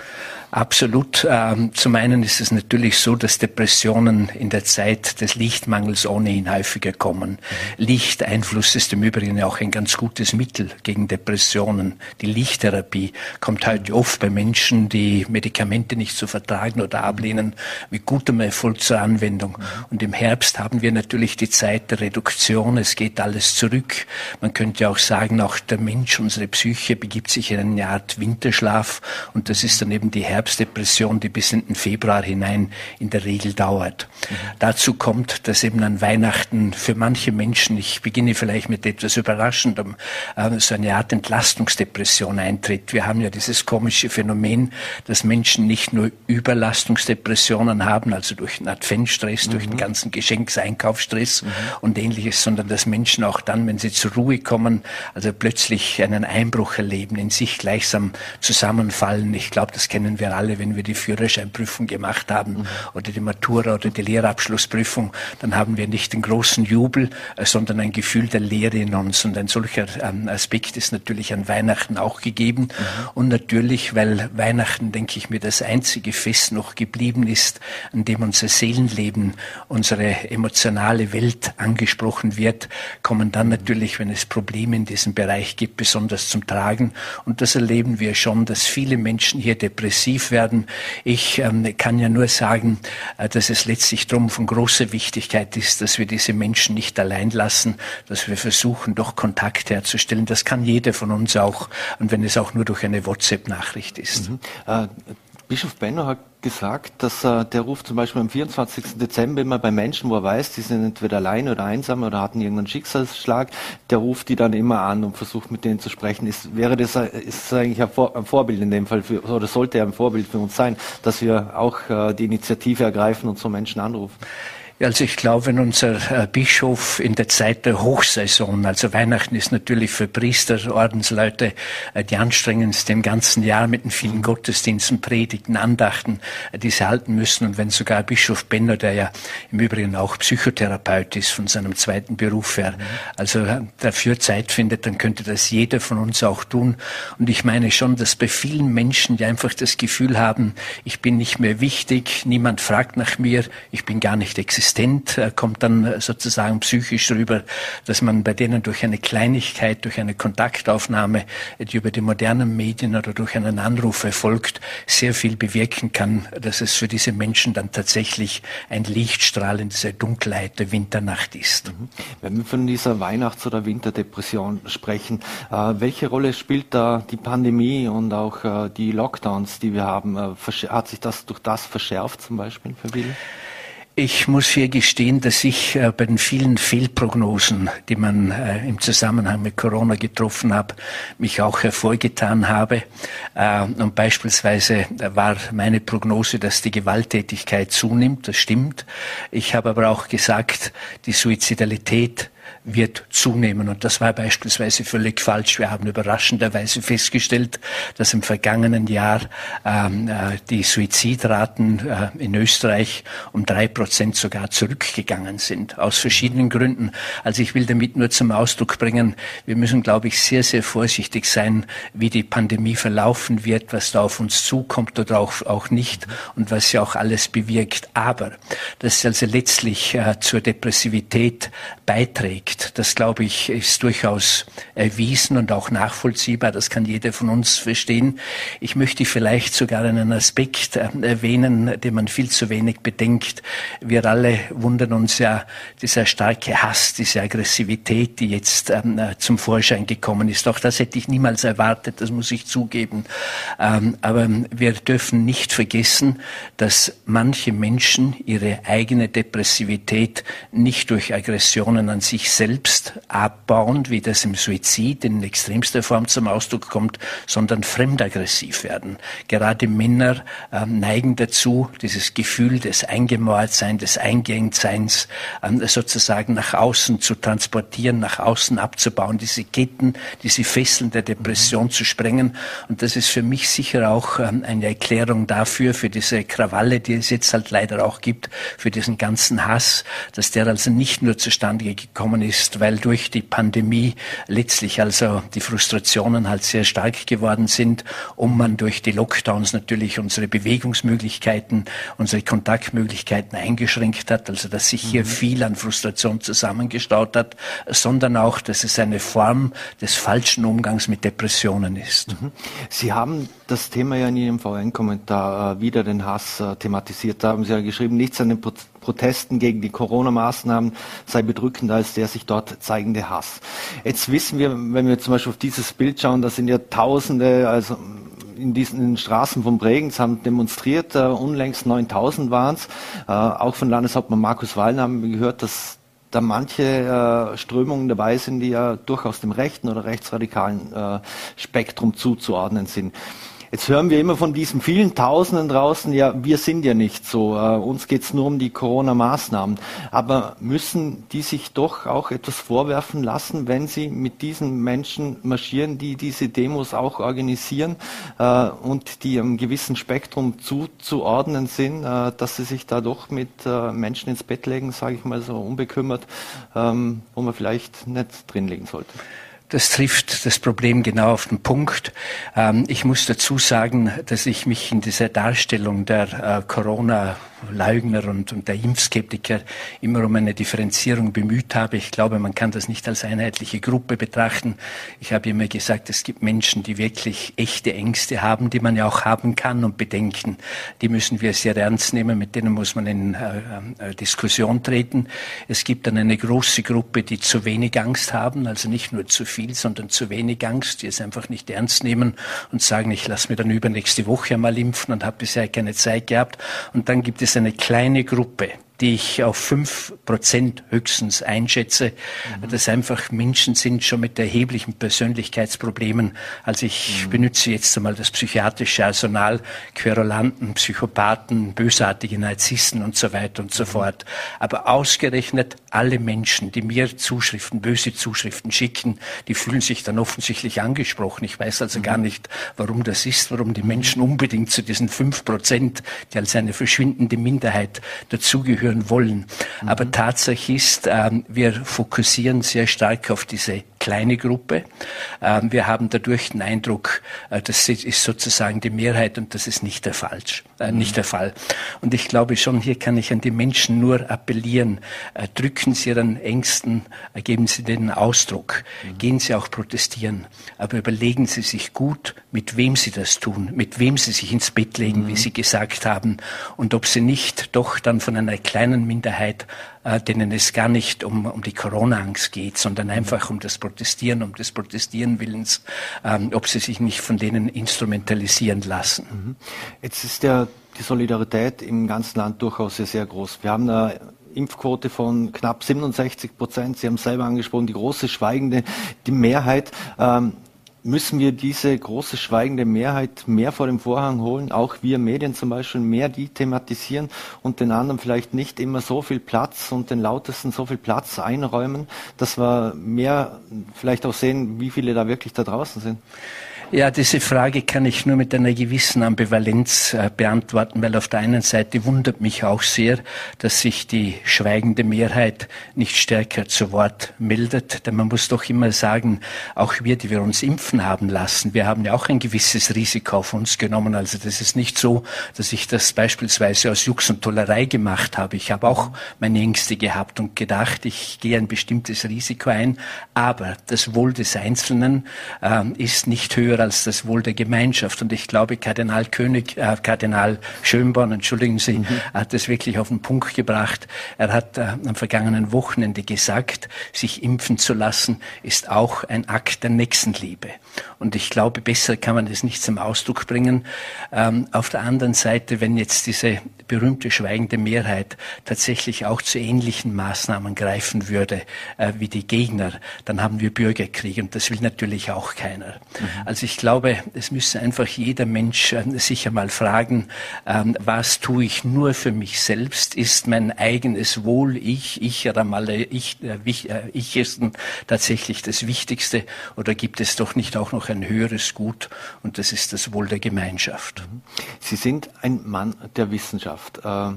Absolut. Ähm, zum einen ist es natürlich so, dass Depressionen in der Zeit des Lichtmangels ohnehin häufiger kommen. Mhm. Lichteinfluss ist im Übrigen auch ein ganz gutes Mittel gegen Depressionen. Die Lichttherapie kommt heute oft bei Menschen, die Medikamente nicht zu vertragen oder ablehnen, mit gutem Erfolg zur Anwendung. Mhm. Und im Herbst haben wir natürlich die Zeit der Reduktion. Es geht alles zurück. Man könnte auch sagen, auch der Mensch, unsere Psyche begibt sich in eine Art Winterschlaf. Und das ist dann eben die Herbst Herbstdepression, die bis in den Februar hinein in der Regel dauert. Mhm. Dazu kommt, dass eben an Weihnachten für manche Menschen, ich beginne vielleicht mit etwas Überraschendem, äh, so eine Art Entlastungsdepression eintritt. Wir haben ja dieses komische Phänomen, dass Menschen nicht nur Überlastungsdepressionen haben, also durch den Adventstress, mhm. durch den mhm. ganzen Geschenkseinkaufsstress mhm. und ähnliches, sondern dass Menschen auch dann, wenn sie zur Ruhe kommen, also plötzlich einen Einbruch erleben, in sich gleichsam zusammenfallen. Ich glaube, das kennen wir wir alle, wenn wir die Führerscheinprüfung gemacht haben mhm. oder die Matura oder die Lehrabschlussprüfung, dann haben wir nicht den großen Jubel, äh, sondern ein Gefühl der Leere in uns. Und ein solcher ähm, Aspekt ist natürlich an Weihnachten auch gegeben. Mhm. Und natürlich, weil Weihnachten, denke ich mir, das einzige Fest noch geblieben ist, an dem unser Seelenleben, unsere emotionale Welt angesprochen wird, kommen dann natürlich, wenn es Probleme in diesem Bereich gibt, besonders zum Tragen. Und das erleben wir schon, dass viele Menschen hier depressiv werden. Ich ähm, kann ja nur sagen, äh, dass es letztlich darum von großer Wichtigkeit ist, dass wir diese Menschen nicht allein lassen, dass wir versuchen, doch Kontakt herzustellen. Das kann jeder von uns auch, und wenn es auch nur durch eine WhatsApp-Nachricht ist. Mhm. Äh, Bischof Benno hat gesagt, dass äh, der ruft zum Beispiel am 24. Dezember immer bei Menschen, wo er weiß, die sind entweder alleine oder einsam oder hatten irgendeinen Schicksalsschlag, der ruft die dann immer an und versucht mit denen zu sprechen. Ist, wäre das, ist das eigentlich ein, Vor ein Vorbild in dem Fall für, oder sollte er ein Vorbild für uns sein, dass wir auch äh, die Initiative ergreifen und so Menschen anrufen? Also ich glaube, wenn unser äh, Bischof in der Zeit der Hochsaison, also Weihnachten ist natürlich für Priester, Ordensleute äh, die anstrengendste im ganzen Jahr mit den vielen Gottesdiensten, Predigten, Andachten, äh, die sie halten müssen. Und wenn sogar Bischof Benner, der ja im Übrigen auch Psychotherapeut ist von seinem zweiten Beruf her, also dafür Zeit findet, dann könnte das jeder von uns auch tun. Und ich meine schon, dass bei vielen Menschen, die einfach das Gefühl haben, ich bin nicht mehr wichtig, niemand fragt nach mir, ich bin gar nicht existent, resistent, äh, kommt dann äh, sozusagen psychisch rüber, dass man bei denen durch eine Kleinigkeit, durch eine Kontaktaufnahme, die über die modernen Medien oder durch einen Anruf erfolgt, sehr viel bewirken kann, dass es für diese Menschen dann tatsächlich ein Lichtstrahl in dieser Dunkelheit der Winternacht ist. Mhm. Wenn wir von dieser Weihnachts- oder Winterdepression sprechen, äh, welche Rolle spielt da die Pandemie und auch die Lockdowns, die wir haben? hat sich das durch das verschärft zum Beispiel für viele? Ich muss hier gestehen, dass ich äh, bei den vielen Fehlprognosen, die man äh, im Zusammenhang mit Corona getroffen hat, mich auch hervorgetan habe. Äh, und beispielsweise war meine Prognose, dass die Gewalttätigkeit zunimmt. Das stimmt. Ich habe aber auch gesagt, die Suizidalität wird zunehmen. Und das war beispielsweise völlig falsch. Wir haben überraschenderweise festgestellt, dass im vergangenen Jahr ähm, äh, die Suizidraten äh, in Österreich um drei Prozent sogar zurückgegangen sind, aus verschiedenen Gründen. Also ich will damit nur zum Ausdruck bringen, wir müssen, glaube ich, sehr, sehr vorsichtig sein, wie die Pandemie verlaufen wird, was da auf uns zukommt oder auch, auch nicht und was sie auch alles bewirkt. Aber dass sie also letztlich äh, zur Depressivität beiträgt, liegt. Das, glaube ich, ist durchaus erwiesen und auch nachvollziehbar. Das kann jeder von uns verstehen. Ich möchte vielleicht sogar einen Aspekt äh, erwähnen, den man viel zu wenig bedenkt. Wir alle wundern uns ja, dieser starke Hass, diese Aggressivität, die jetzt ähm, äh, zum Vorschein gekommen ist. Auch das hätte ich niemals erwartet, das muss ich zugeben. Ähm, aber wir dürfen nicht vergessen, dass manche Menschen ihre eigene Depressivität nicht durch Aggressionen an sich selbst abbauen, wie das im Suizid in extremster Form zum Ausdruck kommt, sondern fremdaggressiv werden. Gerade Männer äh, neigen dazu, dieses Gefühl des Eingemauertseins, des Eingängtseins äh, sozusagen nach außen zu transportieren, nach außen abzubauen, diese Ketten, diese Fesseln der Depression mhm. zu sprengen. Und das ist für mich sicher auch äh, eine Erklärung dafür, für diese Krawalle, die es jetzt halt leider auch gibt, für diesen ganzen Hass, dass der also nicht nur zustande gekommen ist, ist, weil durch die Pandemie letztlich also die Frustrationen halt sehr stark geworden sind und man durch die Lockdowns natürlich unsere Bewegungsmöglichkeiten, unsere Kontaktmöglichkeiten eingeschränkt hat, also dass sich hier mhm. viel an Frustration zusammengestaut hat, sondern auch, dass es eine Form des falschen Umgangs mit Depressionen ist. Mhm. Sie haben das Thema ja in Ihrem VN-Kommentar äh, wieder den Hass äh, thematisiert. Da haben Sie ja geschrieben, nichts an den Protesten gegen die Corona-Maßnahmen sei bedrückender als der sich dort zeigende Hass. Jetzt wissen wir, wenn wir zum Beispiel auf dieses Bild schauen, da sind ja Tausende, also in diesen Straßen von Bregenz haben demonstriert, uh, unlängst 9000 waren es. Uh, auch von Landeshauptmann Markus Wallner haben wir gehört, dass da manche uh, Strömungen dabei sind, die ja durchaus dem rechten oder rechtsradikalen Spektrum zuzuordnen sind. Jetzt hören wir immer von diesen vielen Tausenden draußen, ja, wir sind ja nicht so, äh, uns geht's nur um die Corona-Maßnahmen. Aber müssen die sich doch auch etwas vorwerfen lassen, wenn sie mit diesen Menschen marschieren, die diese Demos auch organisieren äh, und die einem gewissen Spektrum zuzuordnen sind, äh, dass sie sich da doch mit äh, Menschen ins Bett legen, sage ich mal so unbekümmert, ähm, wo man vielleicht nicht drinlegen sollte? Das trifft das Problem genau auf den Punkt. Ähm, ich muss dazu sagen, dass ich mich in dieser Darstellung der äh, Corona Leugner und, und der Impfskeptiker immer um eine Differenzierung bemüht habe. Ich glaube, man kann das nicht als einheitliche Gruppe betrachten. Ich habe immer gesagt, es gibt Menschen, die wirklich echte Ängste haben, die man ja auch haben kann und bedenken. Die müssen wir sehr ernst nehmen, mit denen muss man in äh, äh, Diskussion treten. Es gibt dann eine große Gruppe, die zu wenig Angst haben, also nicht nur zu viel, sondern zu wenig Angst, die es einfach nicht ernst nehmen und sagen, ich lasse mir dann übernächste Woche mal impfen und habe bisher keine Zeit gehabt. Und dann gibt es eine kleine Gruppe, die ich auf fünf Prozent höchstens einschätze, mhm. dass einfach Menschen sind schon mit erheblichen Persönlichkeitsproblemen. Also ich mhm. benutze jetzt einmal das psychiatrische Arsenal, Querulanten, Psychopathen, bösartige Narzissten und so weiter und so mhm. fort. Aber ausgerechnet alle Menschen, die mir Zuschriften, böse Zuschriften schicken, die fühlen sich dann offensichtlich angesprochen. Ich weiß also gar mhm. nicht, warum das ist, warum die Menschen unbedingt zu diesen fünf Prozent, die als eine verschwindende Minderheit dazugehören, führen wollen. Mhm. Aber Tatsache ist, ähm, wir fokussieren sehr stark auf diese kleine Gruppe. Ähm, wir haben dadurch den Eindruck, äh, das ist sozusagen die Mehrheit und das ist nicht der, Falsch, äh, mhm. nicht der Fall. Und ich glaube schon, hier kann ich an die Menschen nur appellieren, äh, drücken Sie Ihren Ängsten, geben Sie denen Ausdruck, mhm. gehen Sie auch protestieren, aber überlegen Sie sich gut, mit wem Sie das tun, mit wem Sie sich ins Bett legen, mhm. wie Sie gesagt haben, und ob Sie nicht doch dann von einer kleinen Minderheit äh, denen es gar nicht um, um die Corona-Angst geht, sondern einfach um das Protestieren, um des Protestieren Willens, ähm, ob sie sich nicht von denen instrumentalisieren lassen. Mhm. Jetzt ist ja die Solidarität im ganzen Land durchaus sehr, sehr groß. Wir haben eine Impfquote von knapp 67 Prozent. Sie haben selber angesprochen, die große schweigende, die Mehrheit. Ähm, müssen wir diese große schweigende Mehrheit mehr vor dem Vorhang holen, auch wir Medien zum Beispiel mehr die thematisieren und den anderen vielleicht nicht immer so viel Platz und den lautesten so viel Platz einräumen, dass wir mehr vielleicht auch sehen, wie viele da wirklich da draußen sind. Ja, diese Frage kann ich nur mit einer gewissen Ambivalenz äh, beantworten, weil auf der einen Seite wundert mich auch sehr, dass sich die schweigende Mehrheit nicht stärker zu Wort meldet. Denn man muss doch immer sagen, auch wir, die wir uns impfen haben lassen, wir haben ja auch ein gewisses Risiko auf uns genommen. Also das ist nicht so, dass ich das beispielsweise aus Jux und Tollerei gemacht habe. Ich habe auch meine Ängste gehabt und gedacht, ich gehe ein bestimmtes Risiko ein. Aber das Wohl des Einzelnen äh, ist nicht höher höher als das Wohl der Gemeinschaft. Und ich glaube, Kardinal König, äh, Kardinal Schönborn, entschuldigen Sie, mhm. hat es wirklich auf den Punkt gebracht. Er hat äh, am vergangenen Wochenende gesagt, sich impfen zu lassen, ist auch ein Akt der Nächstenliebe. Und ich glaube, besser kann man es nicht zum Ausdruck bringen. Ähm, auf der anderen Seite, wenn jetzt diese berühmte schweigende Mehrheit tatsächlich auch zu ähnlichen Maßnahmen greifen würde äh, wie die Gegner, dann haben wir Bürgerkrieg und das will natürlich auch keiner. Mhm. Also ich glaube, es müsse einfach jeder Mensch äh, sich einmal fragen, ähm, was tue ich nur für mich selbst? Ist mein eigenes Wohl, ich, ich, Ramalle, ich, äh, äh, ich ist tatsächlich das Wichtigste oder gibt es doch nicht auch noch ein höheres Gut und das ist das Wohl der Gemeinschaft? Sie sind ein Mann der Wissenschaft. Wissenschaft. Äh,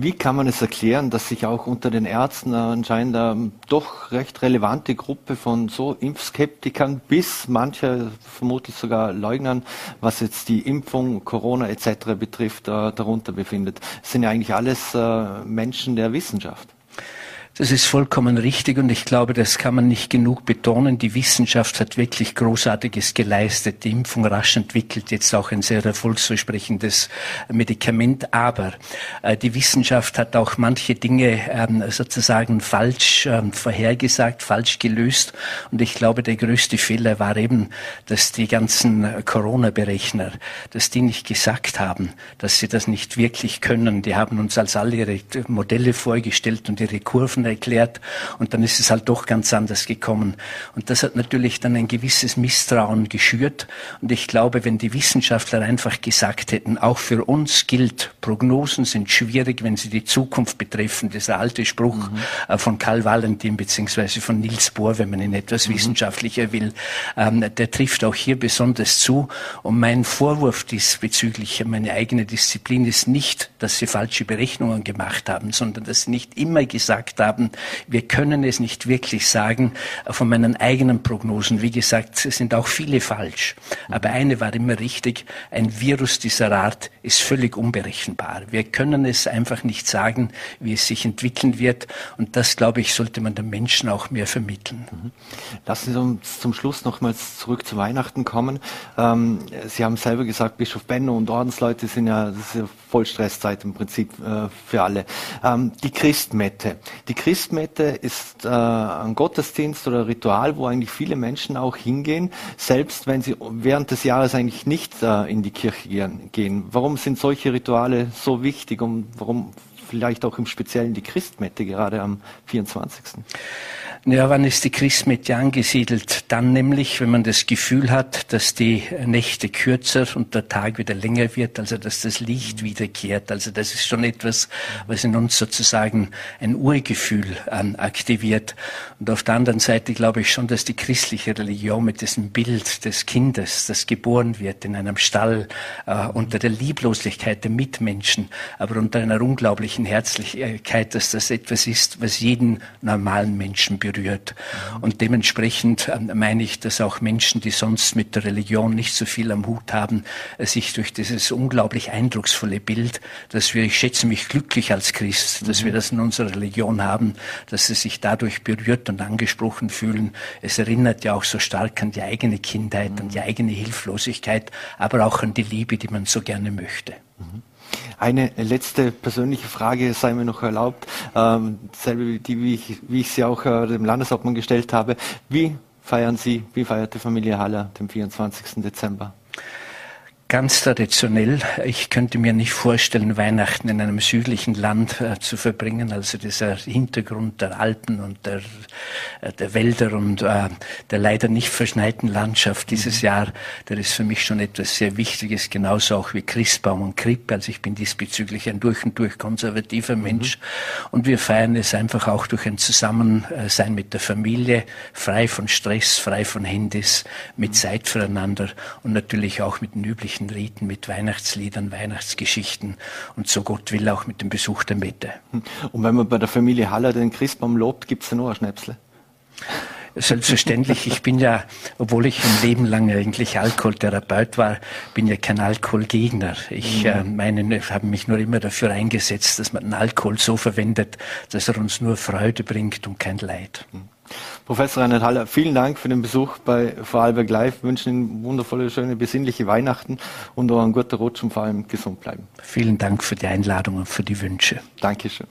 wie kann man es erklären, dass sich auch unter den Ärzten anscheinend eine doch recht relevante Gruppe von so Impfskeptikern bis manche vermutlich sogar Leugnern, was jetzt die Impfung, Corona etc. betrifft, äh, darunter befindet? Das sind ja eigentlich alles äh, Menschen der Wissenschaft. Das ist vollkommen richtig und ich glaube, das kann man nicht genug betonen. Die Wissenschaft hat wirklich Großartiges geleistet, die Impfung rasch entwickelt, jetzt auch ein sehr erfolgsversprechendes Medikament. Aber äh, die Wissenschaft hat auch manche Dinge ähm, sozusagen falsch ähm, vorhergesagt, falsch gelöst. Und ich glaube, der größte Fehler war eben, dass die ganzen Corona-Berechner, dass die nicht gesagt haben, dass sie das nicht wirklich können. Die haben uns als alle ihre Modelle vorgestellt und ihre Kurven erklärt und dann ist es halt doch ganz anders gekommen. Und das hat natürlich dann ein gewisses Misstrauen geschürt und ich glaube, wenn die Wissenschaftler einfach gesagt hätten, auch für uns gilt, Prognosen sind schwierig, wenn sie die Zukunft betreffen, dieser alte Spruch mhm. Äh, von Karl Valentin beziehungsweise von Niels Bohr, wenn man ihn etwas mhm. wissenschaftlicher will, ähm, der trifft auch hier besonders zu. Und mein Vorwurf diesbezüglich, meine eigene Disziplin ist nicht, dass sie falsche Berechnungen gemacht haben, sondern dass sie nicht immer gesagt haben, haben. Wir können es nicht wirklich sagen von meinen eigenen Prognosen. Wie gesagt, es sind auch viele falsch. Aber eine war immer richtig. Ein Virus dieser Art ist völlig unberechenbar. Wir können es einfach nicht sagen, wie es sich entwickeln wird. Und das, glaube ich, sollte man den Menschen auch mehr vermitteln. Mhm. Lassen Sie uns zum Schluss nochmals zurück zu Weihnachten kommen. Ähm, Sie haben selber gesagt, Bischof Benno und Ordensleute sind ja, das ist ja Vollstresszeit im Prinzip äh, für alle. Ähm, die Christmette. Die Christmette ist äh, ein Gottesdienst oder Ritual, wo eigentlich viele Menschen auch hingehen, selbst wenn sie während des Jahres eigentlich nicht äh, in die Kirche gehen. Warum sind solche Rituale so wichtig und warum vielleicht auch im Speziellen die Christmette gerade am 24. Ja, wann ist die Christmette angesiedelt? Dann nämlich, wenn man das Gefühl hat, dass die Nächte kürzer und der Tag wieder länger wird, also dass das Licht wiederkehrt. Also das ist schon etwas, was in uns sozusagen ein Urgefühl aktiviert. Und auf der anderen Seite glaube ich schon, dass die christliche Religion mit diesem Bild des Kindes, das geboren wird in einem Stall, äh, unter der Lieblosigkeit der Mitmenschen, aber unter einer unglaublichen Herzlichkeit, dass das etwas ist, was jeden normalen Menschen berührt berührt. Und dementsprechend äh, meine ich, dass auch Menschen, die sonst mit der Religion nicht so viel am Hut haben, äh, sich durch dieses unglaublich eindrucksvolle Bild, dass wir, ich schätze mich glücklich als Christ, dass wir das in unserer Religion haben, dass sie sich dadurch berührt und angesprochen fühlen. Es erinnert ja auch so stark an die eigene Kindheit, an die eigene Hilflosigkeit, aber auch an die Liebe, die man so gerne möchte. Mhm. Eine letzte persönliche Frage sei mir noch erlaubt, ähm, selbe, die, wie ich, wie ich sie auch äh, dem Landeshauptmann gestellt habe. Wie feiern Sie, wie feiert die Familie Haller den 24. Dezember? Ganz traditionell. Ich könnte mir nicht vorstellen, Weihnachten in einem südlichen Land äh, zu verbringen. Also dieser Hintergrund der Alpen und der, äh, der Wälder und äh, der leider nicht verschneiten Landschaft dieses mhm. Jahr, der ist für mich schon etwas sehr Wichtiges, genauso auch wie Christbaum und Krippe. Also ich bin diesbezüglich ein durch und durch konservativer mhm. Mensch. Mhm. Und wir feiern es einfach auch durch ein Zusammensein mit der Familie, frei von Stress, frei von Handys, mit mhm. Zeit füreinander und natürlich auch mit den üblichen kirchlichen Riten mit Weihnachtsliedern, Weihnachtsgeschichten und so Gott will auch mit dem Besuch der Mette. Und wenn man bei der Familie Haller den Christbaum lobt, gibt es da noch ein Schnäpsle? Selbstverständlich. Ich bin ja, obwohl ich ein Leben lang eigentlich Alkoholtherapeut war, bin ja kein Alkoholgegner. Ich mhm. äh, meine, habe mich nur immer dafür eingesetzt, dass man den Alkohol so verwendet, dass er uns nur Freude bringt und kein Leid. Professor Reinhard Haller, vielen Dank für den Besuch bei Vorarlberg Live. Wir wünschen Ihnen wundervolle, schöne, besinnliche Weihnachten und auch einen guten Rutsch und vor allem gesund bleiben. Vielen Dank für die Einladung und für die Wünsche. Dankeschön.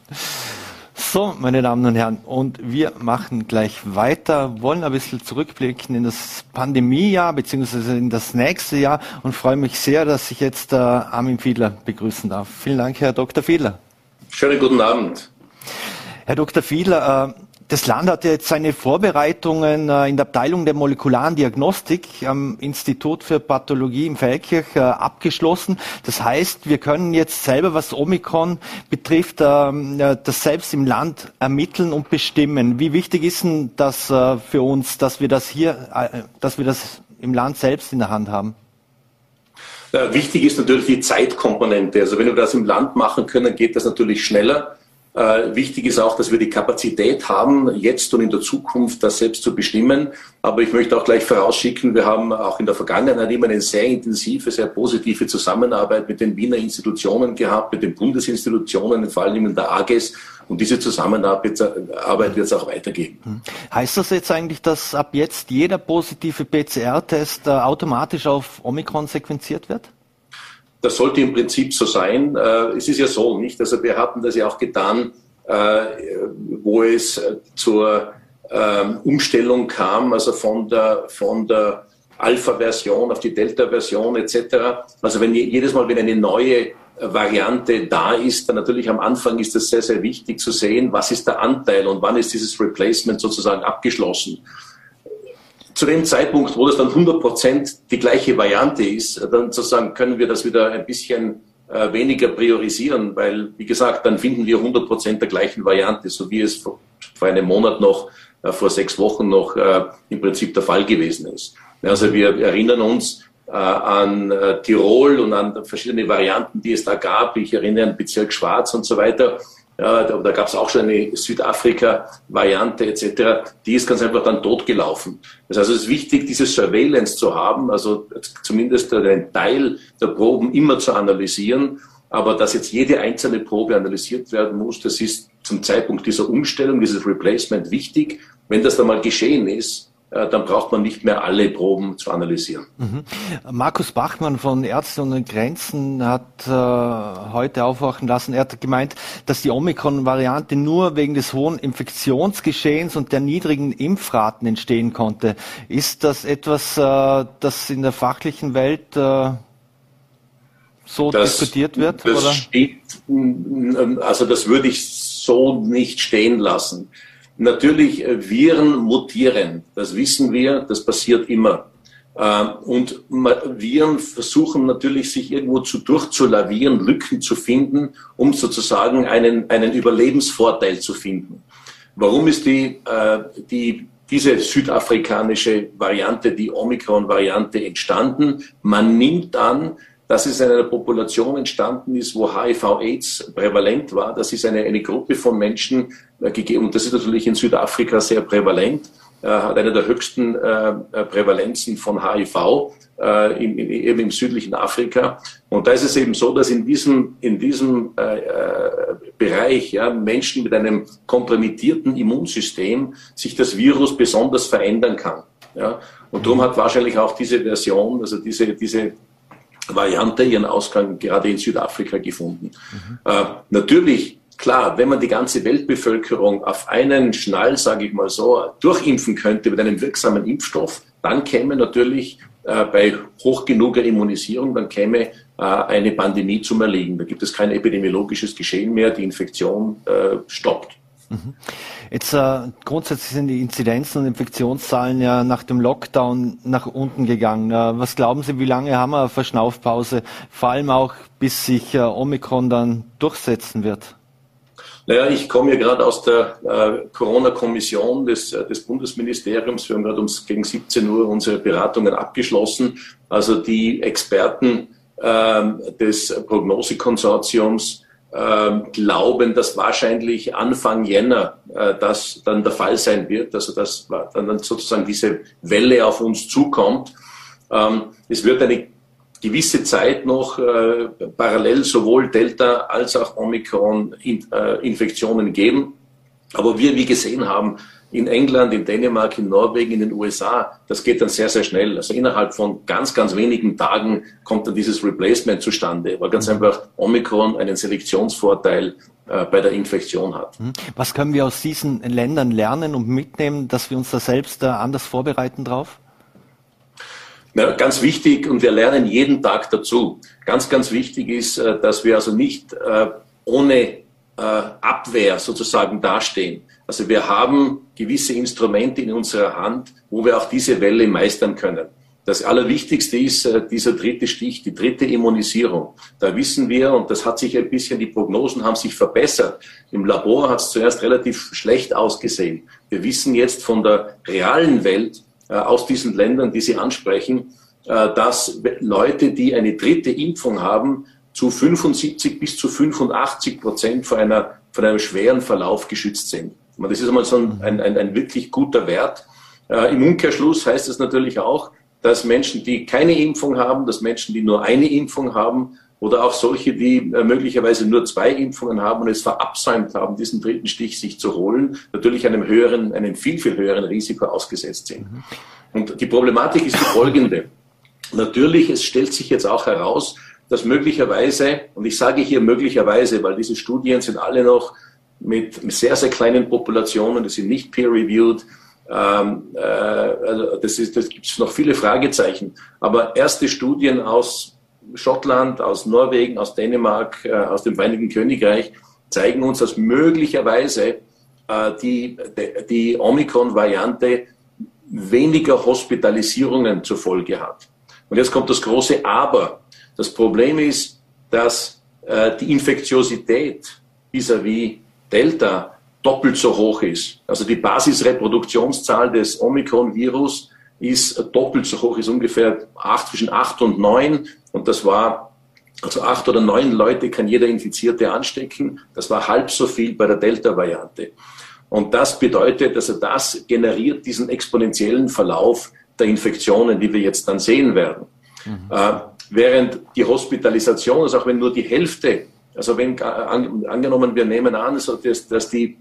So, meine Damen und Herren, und wir machen gleich weiter, wollen ein bisschen zurückblicken in das Pandemiejahr beziehungsweise in das nächste Jahr und freue mich sehr, dass ich jetzt äh, Armin Fiedler begrüßen darf. Vielen Dank, Herr Dr. Fiedler. Schönen guten Abend. Herr Dr. Fiedler, äh, das Land hat jetzt seine Vorbereitungen äh, in der Abteilung der molekularen Diagnostik am Institut für Pathologie im Feldkirch äh, abgeschlossen. Das heißt, wir können jetzt selber, was Omikron betrifft, ähm, das selbst im Land ermitteln und bestimmen. Wie wichtig ist denn das äh, für uns, dass wir das hier, dass wir das im Land selbst in der Hand haben? Wichtig ist natürlich die Zeitkomponente. Also wenn wir das im Land machen können, geht das natürlich schneller. Äh, wichtig ist auch, dass wir die Kapazität haben, jetzt und in der Zukunft das selbst zu bestimmen. Aber ich möchte auch gleich vorausschicken, wir haben auch in der Vergangenheit immer eine sehr intensive, sehr positive Zusammenarbeit mit den Wiener Institutionen gehabt, mit den Bundesinstitutionen, vor allem in der AGES. Und diese Zusammenarbeit wird es auch weitergeben. Hm. Heißt das jetzt eigentlich, dass ab jetzt jeder positive PCR-Test äh, automatisch auf Omikron sequenziert wird? Das sollte im Prinzip so sein. Äh, es ist ja so, nicht? Also wir hatten das ja auch getan, äh, wo es zur ähm, Umstellung kam, also von der, von der Alpha-Version auf die Delta-Version etc. Also wenn jedes Mal, wenn eine neue Variante da ist, dann natürlich am Anfang ist es sehr, sehr wichtig zu sehen, was ist der Anteil und wann ist dieses Replacement sozusagen abgeschlossen zu dem Zeitpunkt, wo das dann 100 Prozent die gleiche Variante ist, dann sozusagen können wir das wieder ein bisschen äh, weniger priorisieren, weil, wie gesagt, dann finden wir 100 Prozent der gleichen Variante, so wie es vor, vor einem Monat noch, äh, vor sechs Wochen noch äh, im Prinzip der Fall gewesen ist. Also wir erinnern uns äh, an äh, Tirol und an verschiedene Varianten, die es da gab. Ich erinnere an Bezirk Schwarz und so weiter. Ja, da, da gab es auch schon eine Südafrika-Variante etc. Die ist ganz einfach dann totgelaufen. Das heißt, es ist wichtig, diese Surveillance zu haben, also zumindest einen Teil der Proben immer zu analysieren. Aber dass jetzt jede einzelne Probe analysiert werden muss, das ist zum Zeitpunkt dieser Umstellung, dieses Replacement wichtig. Wenn das dann mal geschehen ist, dann braucht man nicht mehr alle Proben zu analysieren. Mhm. Markus Bachmann von Ärzte ohne Grenzen hat äh, heute aufwachen lassen. Er hat gemeint, dass die Omikron-Variante nur wegen des hohen Infektionsgeschehens und der niedrigen Impfraten entstehen konnte. Ist das etwas, äh, das in der fachlichen Welt äh, so das, diskutiert wird? Das? Steht, also das würde ich so nicht stehen lassen. Natürlich, äh, Viren mutieren, das wissen wir, das passiert immer. Ähm, und Viren versuchen natürlich, sich irgendwo zu durchzulavieren, Lücken zu finden, um sozusagen einen, einen Überlebensvorteil zu finden. Warum ist die, äh, die, diese südafrikanische Variante, die Omikron-Variante entstanden? Man nimmt an, dass es in einer Population entstanden ist, wo HIV-Aids prävalent war. Das ist eine, eine Gruppe von Menschen äh, gegeben, das ist natürlich in Südafrika sehr prävalent, äh, hat eine der höchsten äh, äh Prävalenzen von HIV äh, im, in, eben im südlichen Afrika. Und da ist es eben so, dass in diesem, in diesem äh, Bereich ja, Menschen mit einem kompromittierten Immunsystem sich das Virus besonders verändern kann. Ja? Und darum hat wahrscheinlich auch diese Version, also diese, diese Variante ihren Ausgang gerade in Südafrika gefunden. Mhm. Äh, natürlich, klar, wenn man die ganze Weltbevölkerung auf einen Schnall, sage ich mal so, durchimpfen könnte mit einem wirksamen Impfstoff, dann käme natürlich äh, bei hoch genuger Immunisierung, dann käme äh, eine Pandemie zum Erliegen. Da gibt es kein epidemiologisches Geschehen mehr, die Infektion äh, stoppt. Mhm. Jetzt äh, grundsätzlich sind die Inzidenzen und Infektionszahlen ja nach dem Lockdown nach unten gegangen. Äh, was glauben Sie, wie lange haben wir eine Verschnaufpause, vor allem auch bis sich äh, Omikron dann durchsetzen wird? Naja, ich komme ja gerade aus der äh, Corona-Kommission des, äh, des Bundesministeriums. Wir haben gerade gegen 17 Uhr unsere Beratungen abgeschlossen. Also die Experten äh, des Prognosekonsortiums ähm, glauben, dass wahrscheinlich Anfang Jänner äh, das dann der Fall sein wird, also dass dann sozusagen diese Welle auf uns zukommt. Ähm, es wird eine gewisse Zeit noch äh, parallel sowohl Delta als auch Omikron-Infektionen äh, geben. Aber wir, wie gesehen haben, in England, in Dänemark, in Norwegen, in den USA, das geht dann sehr, sehr schnell. Also innerhalb von ganz, ganz wenigen Tagen kommt dann dieses Replacement zustande, weil ganz mhm. einfach Omikron einen Selektionsvorteil äh, bei der Infektion hat. Mhm. Was können wir aus diesen Ländern lernen und mitnehmen, dass wir uns da selbst äh, anders vorbereiten drauf? Na, ganz wichtig, und wir lernen jeden Tag dazu. Ganz, ganz wichtig ist, äh, dass wir also nicht äh, ohne Abwehr sozusagen dastehen. Also wir haben gewisse Instrumente in unserer Hand, wo wir auch diese Welle meistern können. Das Allerwichtigste ist äh, dieser dritte Stich, die dritte Immunisierung. Da wissen wir, und das hat sich ein bisschen, die Prognosen haben sich verbessert. Im Labor hat es zuerst relativ schlecht ausgesehen. Wir wissen jetzt von der realen Welt äh, aus diesen Ländern, die Sie ansprechen, äh, dass Leute, die eine dritte Impfung haben, zu 75 bis zu 85 Prozent vor, einer, vor einem schweren Verlauf geschützt sind. Das ist einmal so ein, ein, ein, wirklich guter Wert. Äh, Im Umkehrschluss heißt es natürlich auch, dass Menschen, die keine Impfung haben, dass Menschen, die nur eine Impfung haben oder auch solche, die äh, möglicherweise nur zwei Impfungen haben und es verabsäumt haben, diesen dritten Stich sich zu holen, natürlich einem höheren, einem viel, viel höheren Risiko ausgesetzt sind. Mhm. Und die Problematik ist die folgende. Natürlich, es stellt sich jetzt auch heraus, dass möglicherweise, und ich sage hier möglicherweise, weil diese Studien sind alle noch mit sehr, sehr kleinen Populationen, die sind nicht peer-reviewed, ähm, äh, also das, das gibt es noch viele Fragezeichen. Aber erste Studien aus Schottland, aus Norwegen, aus Dänemark, äh, aus dem Vereinigten Königreich zeigen uns, dass möglicherweise äh, die, die Omikron-Variante weniger Hospitalisierungen zur Folge hat. Und jetzt kommt das große Aber. Das Problem ist, dass äh, die Infektiosität vis-à-vis Delta doppelt so hoch ist. Also die Basisreproduktionszahl des Omikron-Virus ist doppelt so hoch, ist ungefähr acht, zwischen acht und neun. Und das war, also acht oder neun Leute kann jeder Infizierte anstecken. Das war halb so viel bei der Delta-Variante. Und das bedeutet, also das generiert diesen exponentiellen Verlauf der Infektionen, die wir jetzt dann sehen werden. Mhm. Äh, während die Hospitalisation, also auch wenn nur die Hälfte, also wenn an, angenommen wir nehmen an, also dass, die,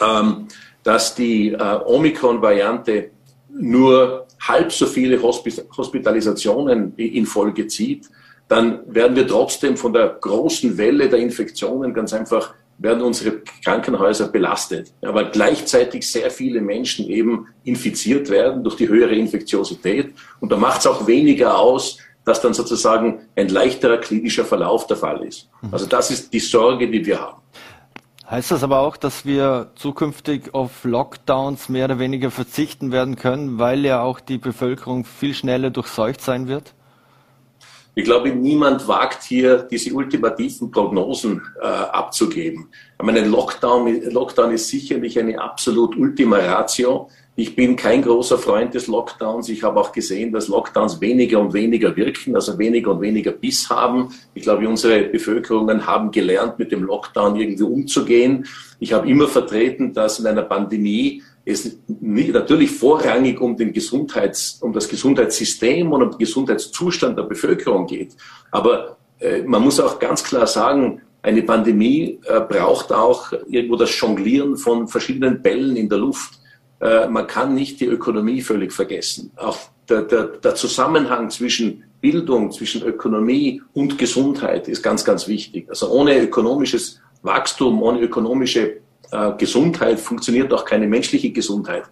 ähm, dass die äh, Omikron-Variante nur halb so viele Hospitalisationen in Folge zieht, dann werden wir trotzdem von der großen Welle der Infektionen ganz einfach werden unsere Krankenhäuser belastet, weil gleichzeitig sehr viele Menschen eben infiziert werden durch die höhere Infektiosität. Und da macht es auch weniger aus, dass dann sozusagen ein leichterer klinischer Verlauf der Fall ist. Mhm. Also das ist die Sorge, die wir haben. Heißt das aber auch, dass wir zukünftig auf Lockdowns mehr oder weniger verzichten werden können, weil ja auch die Bevölkerung viel schneller durchseucht sein wird? Ich glaube, niemand wagt hier, diese ultimativen Prognosen äh, abzugeben. Ich meine, Lockdown, Lockdown ist sicherlich eine absolut Ultima Ratio. Ich bin kein großer Freund des Lockdowns. Ich habe auch gesehen, dass Lockdowns weniger und weniger wirken, also weniger und weniger Biss haben. Ich glaube, unsere Bevölkerungen haben gelernt, mit dem Lockdown irgendwie umzugehen. Ich habe immer vertreten, dass in einer Pandemie es natürlich vorrangig um, den Gesundheits, um das Gesundheitssystem und um den Gesundheitszustand der Bevölkerung geht. Aber äh, man muss auch ganz klar sagen, eine Pandemie äh, braucht auch irgendwo das Jonglieren von verschiedenen Bällen in der Luft. Äh, man kann nicht die Ökonomie völlig vergessen. Auch der, der, der Zusammenhang zwischen Bildung, zwischen Ökonomie und Gesundheit ist ganz, ganz wichtig. Also ohne ökonomisches Wachstum, ohne ökonomische äh, Gesundheit funktioniert auch keine menschliche Gesundheit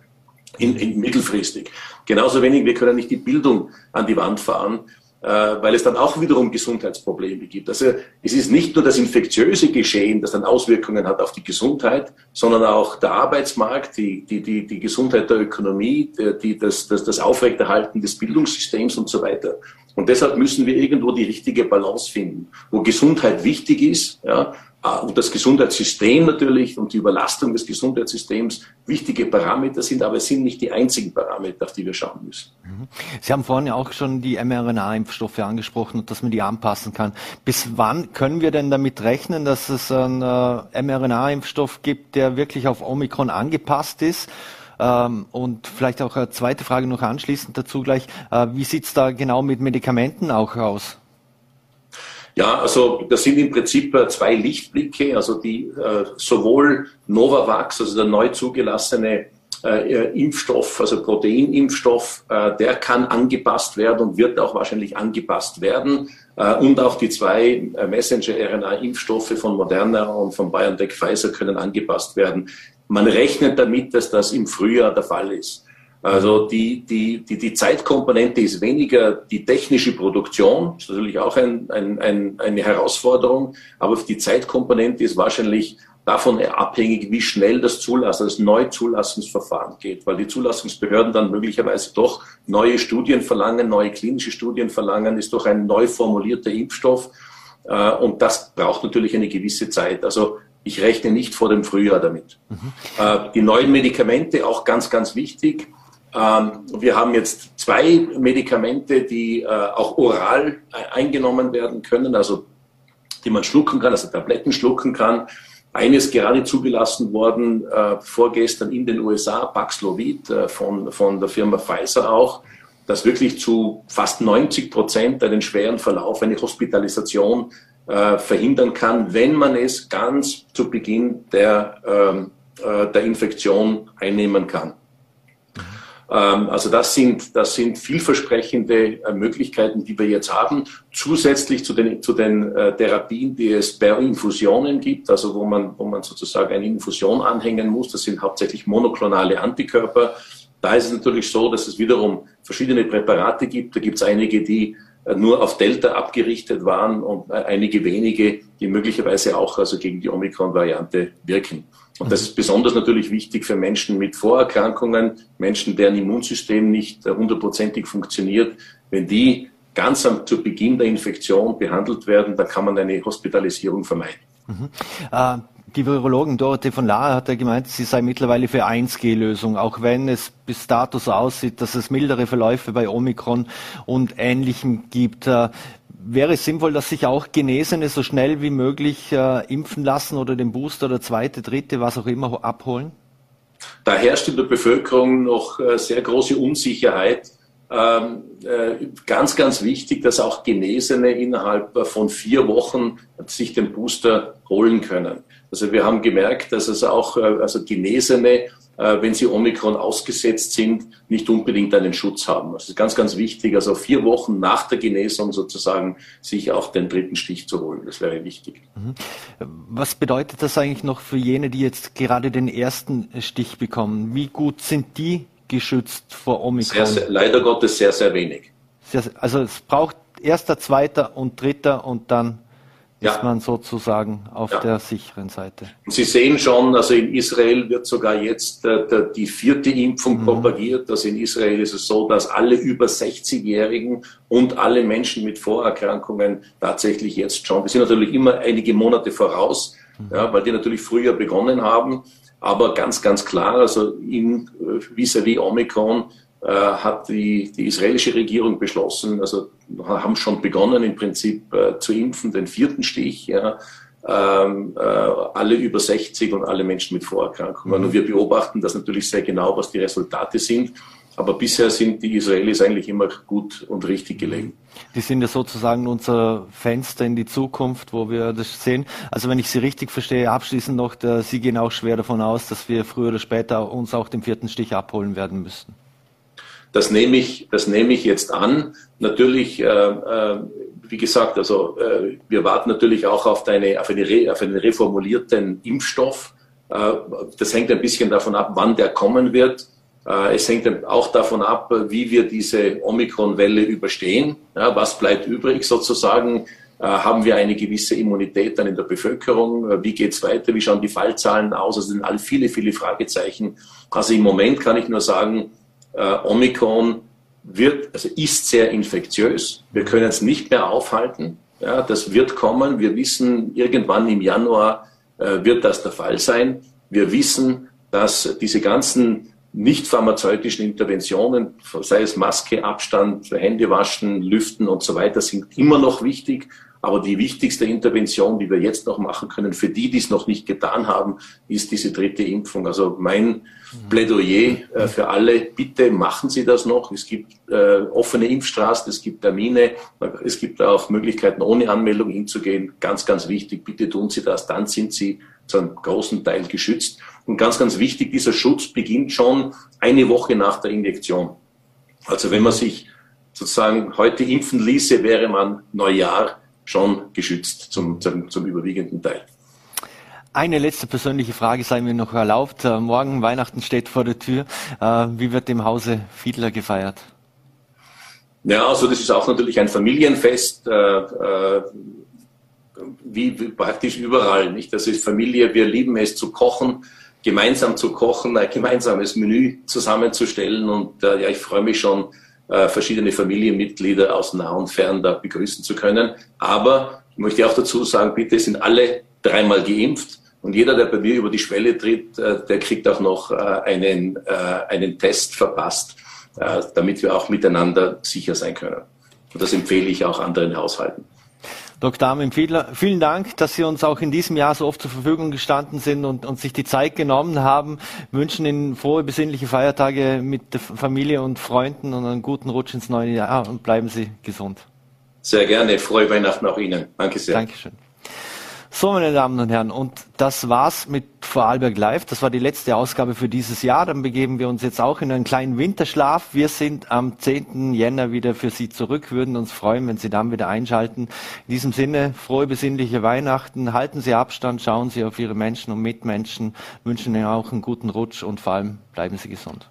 in, in mittelfristig. Genauso wenig, wir können nicht die Bildung an die Wand fahren. Äh, weil es dann auch wiederum Gesundheitsprobleme gibt. Also es ist nicht nur das infektiöse Geschehen, das dann Auswirkungen hat auf die Gesundheit, sondern auch der Arbeitsmarkt, die, die, die, die Gesundheit der Ökonomie, die, das, das, das Aufrechterhalten des Bildungssystems und so weiter. Und deshalb müssen wir irgendwo die richtige Balance finden, wo Gesundheit wichtig ist, ja, und das Gesundheitssystem natürlich und die Überlastung des Gesundheitssystems wichtige Parameter sind, aber es sind nicht die einzigen Parameter, auf die wir schauen müssen. Mhm. Sie haben vorhin ja auch schon die mRNA-Impfstoffe angesprochen und dass man die anpassen kann. Bis wann können wir denn damit rechnen, dass es einen äh, mRNA-Impfstoff gibt, der wirklich auf Omikron angepasst ist? Ähm, und vielleicht auch eine zweite Frage noch anschließend dazu gleich. Äh, wie sieht's da genau mit Medikamenten auch aus? Ja, also das sind im Prinzip äh, zwei Lichtblicke, also die äh, sowohl Novavax, also der neu zugelassene äh, Impfstoff, also Proteinimpfstoff, der kann angepasst werden und wird auch wahrscheinlich angepasst werden. Und auch die zwei Messenger-RNA-Impfstoffe von Moderna und von BioNTech Pfizer können angepasst werden. Man rechnet damit, dass das im Frühjahr der Fall ist. Also die, die, die, die Zeitkomponente ist weniger die technische Produktion, ist natürlich auch ein, ein, ein, eine Herausforderung, aber die Zeitkomponente ist wahrscheinlich davon abhängig, wie schnell das Zulassen, das Neuzulassungsverfahren geht, weil die Zulassungsbehörden dann möglicherweise doch neue Studien verlangen, neue klinische Studien verlangen, ist doch ein neu formulierter Impfstoff. Äh, und das braucht natürlich eine gewisse Zeit. Also ich rechne nicht vor dem Frühjahr damit. Mhm. Äh, die neuen Medikamente, auch ganz, ganz wichtig. Ähm, wir haben jetzt zwei Medikamente, die äh, auch oral eingenommen werden können, also die man schlucken kann, also Tabletten schlucken kann. Eines gerade zugelassen worden äh, vorgestern in den USA, Paxlovid äh, von, von der Firma Pfizer auch, das wirklich zu fast 90 Prozent einen schweren Verlauf, eine Hospitalisation äh, verhindern kann, wenn man es ganz zu Beginn der, ähm, äh, der Infektion einnehmen kann. Ähm, also das sind, das sind vielversprechende äh, Möglichkeiten, die wir jetzt haben. Zusätzlich zu den, zu den äh, Therapien, die es bei Infusionen gibt, also wo man, wo man sozusagen eine Infusion anhängen muss, das sind hauptsächlich monoklonale Antikörper. Da ist es natürlich so, dass es wiederum verschiedene Präparate gibt. Da gibt es einige, die nur auf Delta abgerichtet waren und einige wenige, die möglicherweise auch also gegen die Omikron-Variante wirken. Und das ist besonders natürlich wichtig für Menschen mit Vorerkrankungen, Menschen, deren Immunsystem nicht hundertprozentig funktioniert. Wenn die ganz am, zu Beginn der Infektion behandelt werden, dann kann man eine Hospitalisierung vermeiden. Mhm. Äh, die Virologin Dorothee von Lahr hat ja gemeint, sie sei mittlerweile für 1G-Lösung, auch wenn es bis dato so aussieht, dass es mildere Verläufe bei Omikron und Ähnlichem gibt. Äh, wäre es sinnvoll, dass sich auch Genesene so schnell wie möglich äh, impfen lassen oder den Booster oder zweite, dritte, was auch immer abholen? Da herrscht in der Bevölkerung noch äh, sehr große Unsicherheit. Ähm, äh, ganz, ganz wichtig, dass auch Genesene innerhalb von vier Wochen sich den Booster holen können. Also wir haben gemerkt, dass es auch äh, also Genesene äh, wenn sie Omikron ausgesetzt sind, nicht unbedingt einen Schutz haben. Das ist ganz, ganz wichtig. Also vier Wochen nach der Genesung sozusagen sich auch den dritten Stich zu holen. Das wäre wichtig. Mhm. Was bedeutet das eigentlich noch für jene, die jetzt gerade den ersten Stich bekommen? Wie gut sind die geschützt vor Omikron? Sehr, sehr, leider Gottes sehr, sehr wenig. also es braucht erster, zweiter und dritter und dann ja. ist man sozusagen auf ja. der sicheren Seite. Sie sehen schon, also in Israel wird sogar jetzt äh, die vierte Impfung mhm. propagiert. Also in Israel ist es so, dass alle über 60-Jährigen und alle Menschen mit Vorerkrankungen tatsächlich jetzt schon, wir sind natürlich immer einige Monate voraus, mhm. ja, weil die natürlich früher begonnen haben. Aber ganz, ganz klar, also in äh, vis-à-vis -vis Omikron hat die, die israelische Regierung beschlossen, also haben schon begonnen im Prinzip äh, zu impfen, den vierten Stich, ja, ähm, äh, alle über 60 und alle Menschen mit Vorerkrankungen. Mhm. Und wir beobachten das natürlich sehr genau, was die Resultate sind. Aber bisher sind die Israelis eigentlich immer gut und richtig gelegen. Die sind ja sozusagen unser Fenster in die Zukunft, wo wir das sehen. Also wenn ich Sie richtig verstehe, abschließend noch, Sie gehen auch schwer davon aus, dass wir früher oder später uns auch den vierten Stich abholen werden müssen. Das nehme ich, das nehme ich jetzt an. Natürlich, äh, äh, wie gesagt, also äh, wir warten natürlich auch auf, deine, auf, eine, auf einen reformulierten Impfstoff. Äh, das hängt ein bisschen davon ab, wann der kommen wird. Äh, es hängt auch davon ab, wie wir diese Omikron-Welle überstehen. Ja, was bleibt übrig sozusagen? Haben wir eine gewisse Immunität dann in der Bevölkerung? Wie geht es weiter? Wie schauen die Fallzahlen aus? Also sind alle viele, viele Fragezeichen. Also im Moment kann ich nur sagen, äh, Omikron wird, also ist sehr infektiös. Wir können es nicht mehr aufhalten. Ja, das wird kommen. Wir wissen, irgendwann im Januar äh, wird das der Fall sein. Wir wissen, dass diese ganzen nicht pharmazeutischen Interventionen, sei es Maske, Abstand, Hände waschen, Lüften und so weiter, sind immer noch wichtig. Aber die wichtigste Intervention, die wir jetzt noch machen können, für die, die es noch nicht getan haben, ist diese dritte Impfung. Also mein Plädoyer äh, für alle, bitte machen Sie das noch. Es gibt äh, offene Impfstraßen, es gibt Termine, es gibt auch Möglichkeiten, ohne Anmeldung hinzugehen. Ganz, ganz wichtig, bitte tun Sie das. Dann sind Sie zu einem großen Teil geschützt. Und ganz, ganz wichtig, dieser Schutz beginnt schon eine Woche nach der Injektion. Also wenn man sich sozusagen heute impfen ließe, wäre man Neujahr schon geschützt zum, zum, zum überwiegenden Teil. Eine letzte persönliche Frage sei mir noch erlaubt. Äh, morgen Weihnachten steht vor der Tür. Äh, wie wird im Hause Fiedler gefeiert? Ja, also das ist auch natürlich ein Familienfest, äh, wie praktisch überall. Nicht? Das ist Familie. Wir lieben es zu kochen, gemeinsam zu kochen, ein gemeinsames Menü zusammenzustellen. Und ja, ich freue mich schon, äh, verschiedene Familienmitglieder aus nah und fern da begrüßen zu können. Aber ich möchte auch dazu sagen, bitte sind alle dreimal geimpft. Und jeder, der bei mir über die Schwelle tritt, äh, der kriegt auch noch äh, einen, einen Test verpasst, damit wir auch miteinander sicher sein können. Und das empfehle ich auch anderen Haushalten. Dr. Armin Fiedler, vielen Dank, dass Sie uns auch in diesem Jahr so oft zur Verfügung gestanden sind und, und sich die Zeit genommen haben. Wir wünschen Ihnen frohe, besinnliche Feiertage mit der Familie und Freunden und einen guten Rutsch ins neue Jahr und bleiben Sie gesund. Sehr gerne. Frohe Weihnachten auch Ihnen. Danke sehr. Dankeschön. So, meine Damen und Herren, und das war's mit Vorarlberg Live. Das war die letzte Ausgabe für dieses Jahr. Dann begeben wir uns jetzt auch in einen kleinen Winterschlaf. Wir sind am 10. Jänner wieder für Sie zurück, würden uns freuen, wenn Sie dann wieder einschalten. In diesem Sinne, frohe, besinnliche Weihnachten. Halten Sie Abstand, schauen Sie auf Ihre Menschen und Mitmenschen, wünschen Ihnen auch einen guten Rutsch und vor allem bleiben Sie gesund.